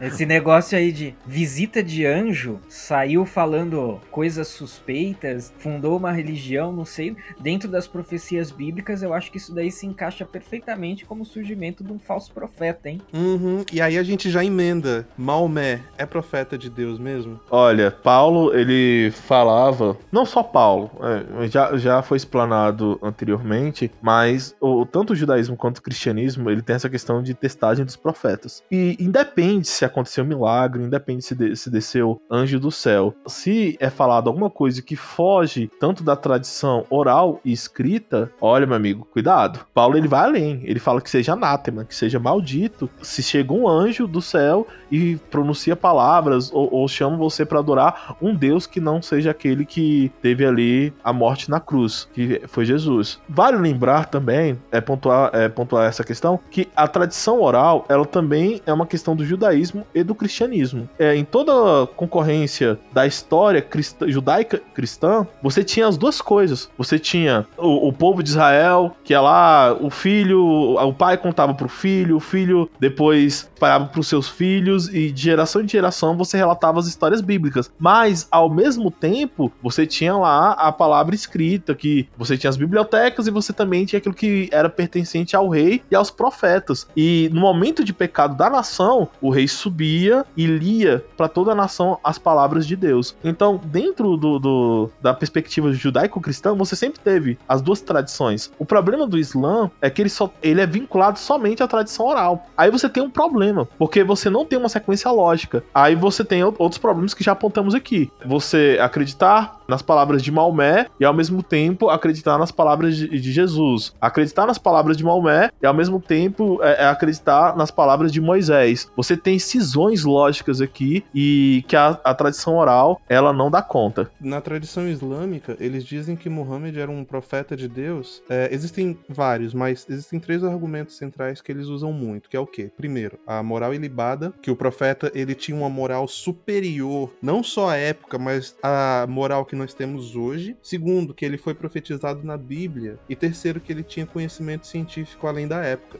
B: Esse negócio aí de visita de anjo saiu falando coisas suspeitas, fundou uma religião, não sei. Dentro das profecias bíblicas, eu acho que isso daí se encaixa perfeitamente como o surgimento de um falso profeta, hein?
A: Uhum. E aí a gente já emenda. Maomé é profeta de Deus mesmo?
C: Olha, Paulo, ele falava, não só Paulo, é, já, já foi explanado anteriormente, mas o, tanto o judaísmo quanto o cristianismo, ele tem essa questão de testagem dos profetas. E independe se aconteceu milagre, independe se, de- se desceu anjo do céu, se é falado alguma coisa que foge tanto da tradição oral e escrita, olha, meu amigo, cuidado. Paulo, ele vai além, ele fala que seja anátema, que seja maldito, se chega um anjo do céu e pronuncia palavras ou, ou chama você para adorar um Deus que não seja aquele que teve ali a morte na cruz, que foi Jesus. Vale lembrar também, é pontuar, é pontuar essa questão, que a tradição oral, ela também é uma questão do judaísmo e do cristianismo. É, em toda concorrência da história cristã, judaica cristã, você tinha as duas coisas. Você tinha o, o povo de Israel, que é lá, o filho, o pai contava pro filho, o filho depois parava pros seus filhos, e de geração em geração você relatava as histórias bíblicas. Mas, ao mesmo tempo, você tinha lá a palavra escrita, que você tinha as bibliotecas e você também tinha aquilo que era pertencente ao rei e aos profetas. E no momento de pecado da nação, o rei subia e lia para toda a nação as palavras de Deus. Então, dentro do, do- da perspectiva judaico-cristã, você sempre teve as duas tradições. O problema do Islã é que ele, só, ele é vinculado somente à tradição oral. Aí você tem um problema, porque você não tem uma sequência lógica. Aí você tem ou- outros problemas que já apontamos aqui. Você acreditar nas palavras de Maomé e ao mesmo tempo acreditar nas palavras de, de Jesus. Acreditar nas palavras de Maomé e ao mesmo tempo é, é acreditar nas palavras de Moisés. Você tem cisões lógicas aqui e que a, a tradição oral ela não dá conta.
A: Na tradição islâmica, eles dizem que Muhammad era um profeta de Deus. É, existem vários, mas existem três argumentos centrais que eles usam muito, que é o quê? Primeiro, a moral ilibada, que o profeta ele tinha uma moral superior, não só à época, mas à moral que nós temos hoje. Segundo, que ele foi profetizado na Bíblia. E terceiro, que ele tinha conhecimento científico além da época.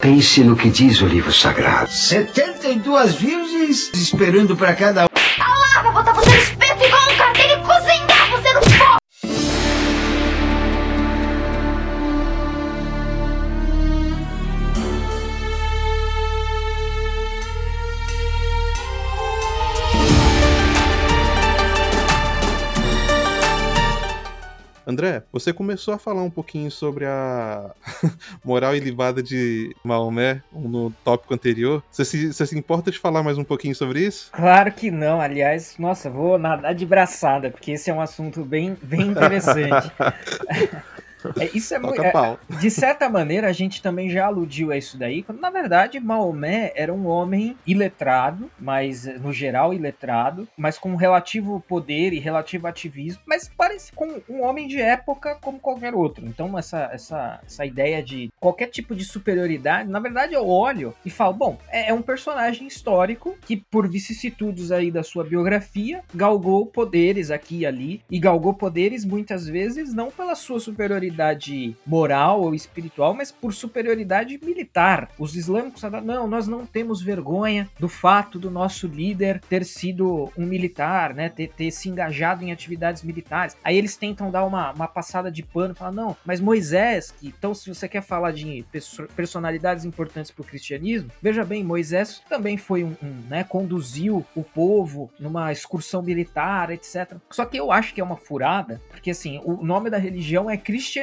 E: Pense no que diz o livro sagrado.
F: 72 virgens esperando para cada um.
G: Ah, botar
A: André, você começou a falar um pouquinho sobre a [LAUGHS] moral ilibada de Maomé no tópico anterior. Você se, você se importa de falar mais um pouquinho sobre isso?
B: Claro que não, aliás, nossa, vou nadar de braçada, porque esse é um assunto bem, bem interessante. [LAUGHS] É, isso é muito.
A: Pau.
B: De certa maneira, a gente também já aludiu a isso daí, quando na verdade Maomé era um homem iletrado, mas no geral iletrado, mas com relativo poder e relativo ativismo, mas parece com um homem de época como qualquer outro. Então, essa, essa, essa ideia de qualquer tipo de superioridade, na verdade, eu olho e falo: bom, é, é um personagem histórico que, por vicissitudes aí da sua biografia, galgou poderes aqui e ali, e galgou poderes muitas vezes não pela sua superioridade moral ou espiritual, mas por superioridade militar. Os islâmicos não, nós não temos vergonha do fato do nosso líder ter sido um militar, né, ter, ter se engajado em atividades militares. Aí eles tentam dar uma, uma passada de pano, falar, não, mas Moisés, que, então se você quer falar de perso- personalidades importantes para o cristianismo, veja bem, Moisés também foi um, um, né, conduziu o povo numa excursão militar, etc. Só que eu acho que é uma furada, porque assim, o nome da religião é cristianismo,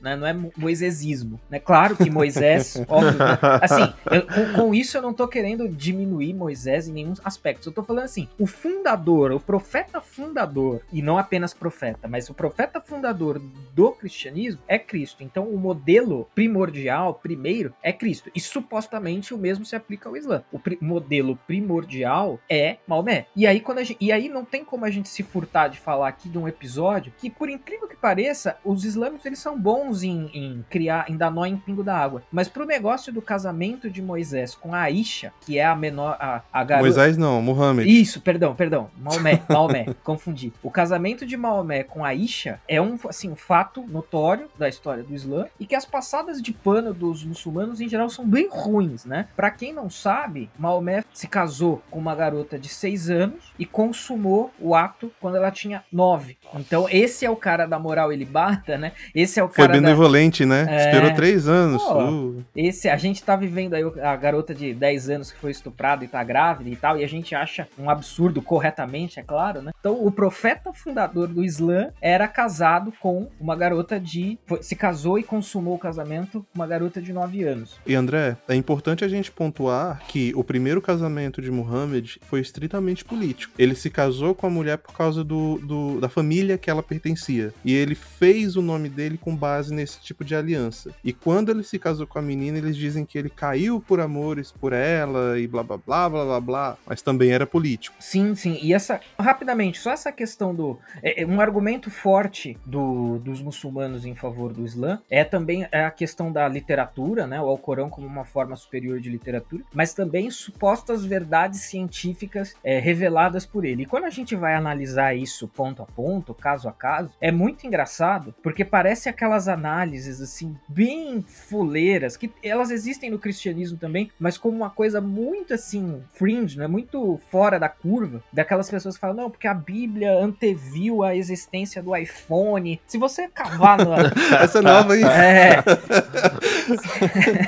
B: né, não é mo- moisesismo, né? Claro que Moisés, [LAUGHS] óbvio, né? assim, eu- com, com isso eu não tô querendo diminuir Moisés em nenhum aspecto, eu tô falando assim, o fundador, o profeta fundador, e não apenas profeta, mas o profeta fundador do cristianismo é Cristo. Então o modelo primordial, primeiro, é Cristo. E supostamente o mesmo se aplica ao Islã. O pri- modelo primordial é Maomé. E aí, quando a gente, e aí não tem como a gente se furtar de falar aqui de um episódio que, por incrível que pareça, os islâmicos eles são bons em, em criar, em dar nó em pingo da água. Mas pro negócio do casamento de Moisés com a Aisha, que é a menor, a, a garota.
A: Moisés não, Muhammad.
B: Isso, perdão, perdão. Maomé, [LAUGHS] Maomé, confundi. O casamento de Maomé com Aisha é um, assim, um fato notório da história do Islã e que as passadas de pano dos muçulmanos em geral são bem ruins, né? Pra quem não sabe, Maomé se casou com uma garota de 6 anos e consumou o ato quando ela tinha 9. Então esse é o cara da moral ilibata, né? Esse é o
A: Foi
B: cara da...
A: benevolente, né?
B: É.
A: Esperou três anos.
B: Pô.
A: Uh.
B: Esse, a gente tá vivendo aí a garota de 10 anos que foi estuprada e tá grávida e tal, e a gente acha um absurdo, corretamente, é claro, né? Então, o profeta fundador do Islã era casado com uma garota de. foi- se casou e consumou o casamento com uma garota de 9 anos.
A: E André, é importante a gente pontuar que o primeiro casamento de Muhammad foi estritamente político. Ele se casou com a mulher por causa do, do- da família que ela pertencia. E ele fez o nome dele com base nesse tipo de aliança. E quando ele se casou com a menina, eles dizem que ele caiu por amores por ela e blá blá blá blá blá blá. Mas também era político.
B: Sim, sim. E essa. Rapidamente, só essa questão do. É, é um argumento forte do- dos muçulmanos em favor do Islã é também a questão da literatura, né? O Alcorão como uma forma superior de literatura, mas também supostas verdades científicas é, reveladas por ele. E quando a gente vai analisar isso ponto a ponto, caso a caso, é muito engraçado, porque parece aquelas análises assim, bem fuleiras, que elas existem no cristianismo também, mas como uma coisa muito assim, fringe, né? Muito fora da curva, daquelas pessoas que falam, não, porque a Bíblia anteviu a existência do iPhone. Se você cavar no, [LAUGHS]
A: Essa nova aí.
B: é.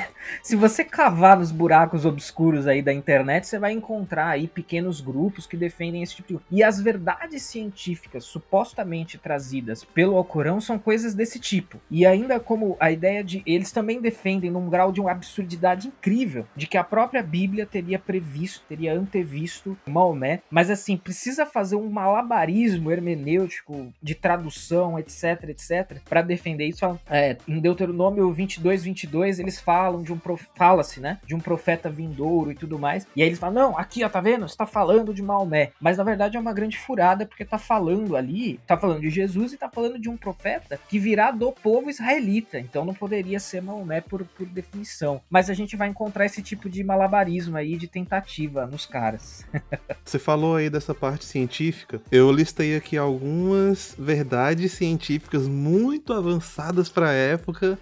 B: [LAUGHS] Se você cavar nos buracos obscuros aí da internet, você vai encontrar aí pequenos grupos que defendem esse tipo de... E as verdades científicas supostamente trazidas pelo Alcorão são coisas desse tipo. E ainda como a ideia de... Eles também defendem num grau de uma absurdidade incrível, de que a própria Bíblia teria previsto, teria antevisto Maomé. Mas assim, precisa fazer um malabarismo hermenêutico de tradução, etc, etc, para defender isso. É, em Deuteronômio 22, 22, eles falam de um fala-se, né, de um profeta vindouro e tudo mais. E aí eles falam: "Não, aqui, ó, tá vendo? Você tá falando de Maomé". Mas na verdade é uma grande furada porque tá falando ali, tá falando de Jesus e tá falando de um profeta que virá do povo israelita. Então não poderia ser Maomé por, por definição. Mas a gente vai encontrar esse tipo de malabarismo aí de tentativa nos caras. [LAUGHS]
A: Você falou aí dessa parte científica. Eu listei aqui algumas verdades científicas muito avançadas para época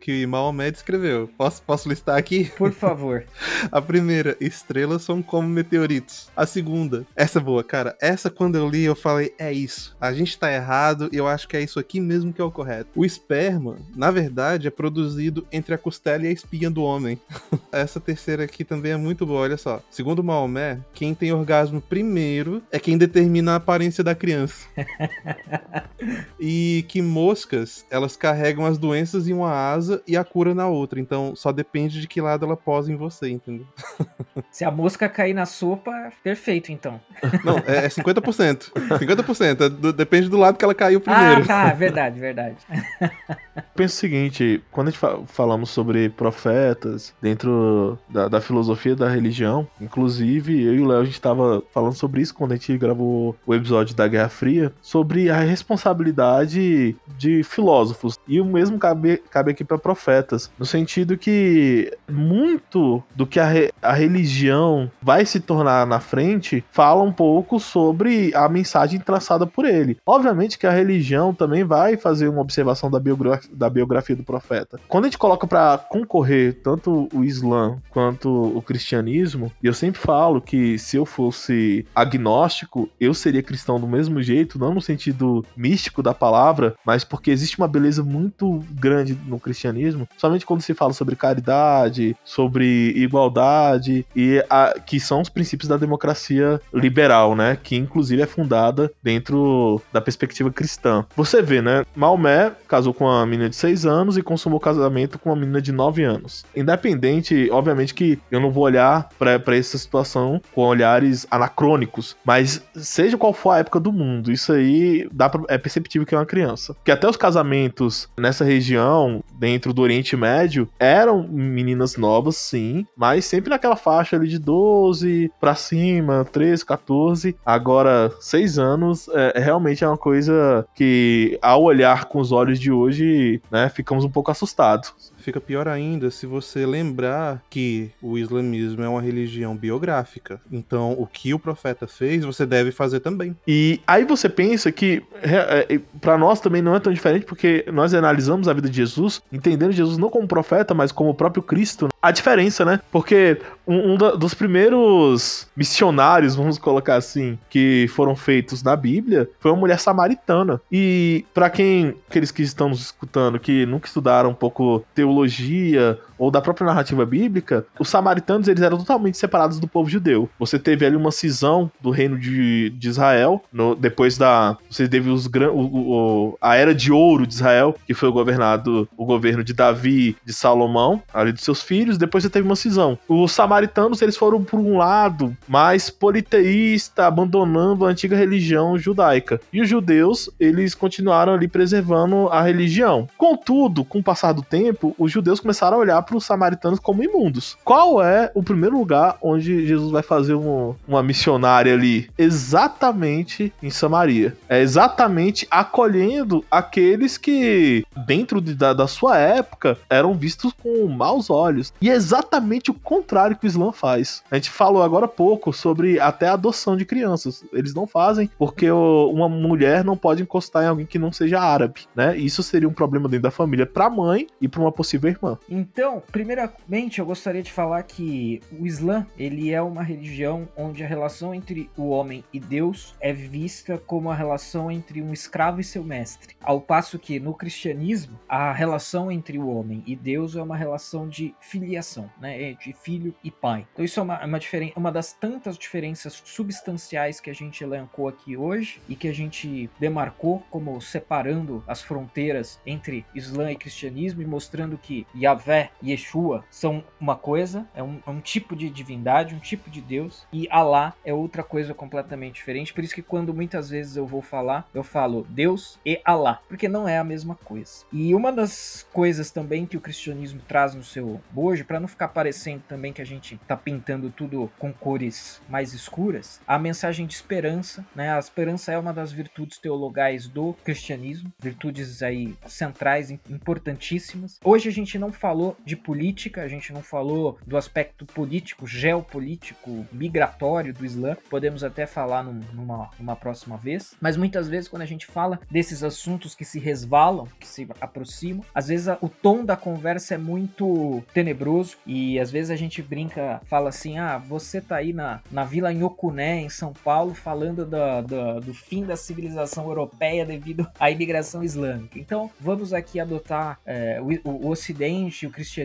A: que Maomé descreveu. Posso, posso listar aqui?
B: Por favor. [LAUGHS]
A: A primeira, estrelas são como meteoritos. A segunda, essa é boa, cara. Essa quando eu li eu falei, é isso. A gente tá errado e eu acho que é isso aqui mesmo que é o correto. O esperma, na verdade, é produzido entre a costela e a espinha do homem. [LAUGHS] Essa terceira aqui também é muito boa, olha só. Segundo Maomé, quem tem orgasmo primeiro é quem determina a aparência da criança. [LAUGHS] e que moscas, elas carregam as doenças em uma asa e a cura na outra. Então só depende de que lado ela posa em você, entendeu? [LAUGHS]
B: Se a mosca cair na sopa, perfeito então. [LAUGHS]
A: Não, é, é 50%. 50%. É do- depende do lado que ela caiu
B: Ah,
A: primeiro.
B: tá, verdade, verdade. [LAUGHS]
C: Penso o seguinte, quando a gente fa falamos sobre profetas dentro da, da, filosofia da religião, inclusive eu e o Léo a gente estava falando sobre isso quando a gente gravou o episódio da Guerra Fria, sobre a responsabilidade de filósofos. E o mesmo cabe, cabe aqui para profetas, no sentido que muito do que a, re, a religião vai se tornar na frente fala um pouco sobre a mensagem traçada por ele. Obviamente que a religião também vai fazer uma observação da biografia, da biografia do profeta. Quando a gente coloca para concorrer tanto o Islã quanto o cristianismo, eu sempre falo que se eu fosse agnóstico, eu seria cristão do mesmo jeito, não no sentido místico da palavra, mas porque existe uma beleza muito grande no cristianismo, somente quando se fala sobre caridade, sobre igualdade e a, que são os princípios da democracia liberal, né, que inclusive é fundada dentro da perspectiva cristã. Você vê, né, Maomé casou com uma menina de 6 anos e consumou casamento com uma menina de 9 anos. Independente, obviamente que eu não vou olhar para essa situação com olhares anacrônicos, mas seja qual for a época do mundo, isso aí dá pra, é perceptível que é uma criança. Que até os casamentos nessa região, dentro do Oriente Médio, eram meninas novas, sim, mas sempre naquela faixa ali de 12 para cima, 13, 14. Agora, 6 anos é, realmente é uma coisa que, ao olhar com os olhos de hoje, né, ficamos um pouco assustados.
A: Fica pior ainda se você lembrar que o islamismo é uma religião biográfica. Então, o que o profeta fez, você deve fazer também.
C: E aí você pensa que é, é, para nós também não é tão diferente, porque nós analisamos a vida de Jesus, entendendo Jesus não como profeta, mas como o próprio Cristo. A diferença, né? Porque um, um dos primeiros missionários, vamos colocar assim, que foram feitos na Bíblia, foi uma mulher samaritana. E para quem, aqueles que estão nos escutando, que nunca estudaram um pouco teologia, teologia ou da própria narrativa bíblica, os samaritanos eles eram totalmente separados do povo judeu. Você teve ali uma cisão do reino de, de Israel, no, depois da. Você teve os, o, o, a era de ouro de Israel, que foi governado o governo de Davi, de Salomão, ali dos seus filhos, depois você teve uma cisão. Os samaritanos eles foram por um lado mais politeísta, abandonando a antiga religião judaica. E os judeus, eles continuaram ali preservando a religião. Contudo, com o passar do tempo, os judeus começaram a olhar para os samaritanos como imundos. Qual é o primeiro lugar onde Jesus vai fazer um, uma missionária ali? Exatamente em Samaria. É exatamente acolhendo aqueles que, dentro de, da, da sua época, eram vistos com maus olhos. E é exatamente o contrário que o Islã faz. A gente falou agora há pouco sobre até a adoção de crianças. Eles não fazem porque uma mulher não pode encostar em alguém que não seja árabe, né? Isso seria um problema dentro da família para a mãe e para uma possível irmã.
B: Então, primeiramente, eu gostaria de falar que o Islã, ele é uma religião onde a relação entre o homem e Deus é vista como a relação entre um escravo e seu mestre. Ao passo que no cristianismo, a relação entre o homem e Deus é uma relação de filiação, né? É de filho e pai. Então isso é uma, uma, uma das tantas diferenças substanciais que a gente elencou aqui hoje e que a gente demarcou como separando as fronteiras entre Islã e cristianismo e mostrando que Yahvé Yeshua são uma coisa, é um, é um, tipo de divindade, um tipo de Deus, e Alá é outra coisa completamente diferente. Por isso que quando muitas vezes eu vou falar, eu falo Deus e Alá, porque não é a mesma coisa. E uma das coisas também que o cristianismo traz no seu bojo, para não ficar parecendo também que a gente tá pintando tudo com cores mais escuras, a mensagem de esperança, né? A esperança é uma das virtudes teologais do cristianismo, virtudes aí centrais, importantíssimas. Hoje a gente não falou de política, a gente não falou do aspecto político, geopolítico, migratório do Islã. Podemos até falar num, numa, numa próxima vez. Mas muitas vezes, quando a gente fala desses assuntos que se resvalam, que se aproximam, às vezes a, o tom da conversa é muito tenebroso e às vezes a gente brinca, fala assim: ah, você tá aí na, na Vila Nhocuné, em São Paulo, falando do, do, do fim da civilização europeia devido à imigração islâmica. Então, vamos aqui adotar é, o, o Ocidente, o cristianismo,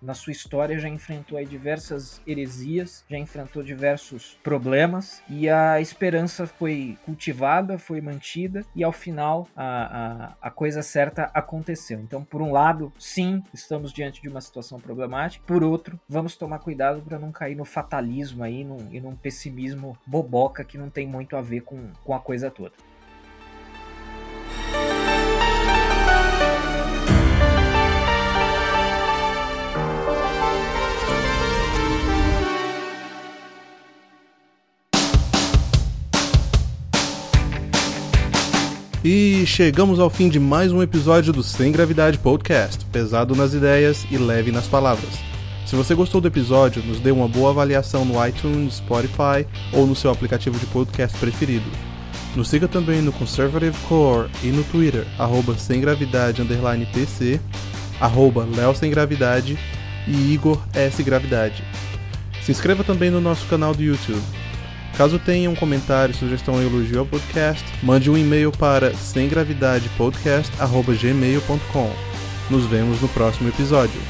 B: na sua história, já enfrentou diversas heresias, já enfrentou diversos problemas e a esperança foi cultivada, foi mantida e ao final a, a, a coisa certa aconteceu. Então, por um lado, sim, estamos diante de uma situação problemática, por outro, vamos tomar cuidado para não cair no fatalismo aí num, e num pessimismo boboca que não tem muito a ver com, com a coisa toda.
A: E chegamos ao fim de mais um episódio do Sem Gravidade Podcast, pesado nas ideias e leve nas palavras. Se você gostou do episódio, nos dê uma boa avaliação no iTunes, Spotify ou no seu aplicativo de podcast preferido. Nos siga também no Conservative Core e no Twitter, arroba sem gravidade underline PC, arroba e Igor S Gravidade. Se inscreva também no nosso canal do YouTube. Caso tenha um comentário, sugestão ou elogio ao podcast, mande um e-mail para semgravidadepodcast.gmail.com. Nos vemos no próximo episódio.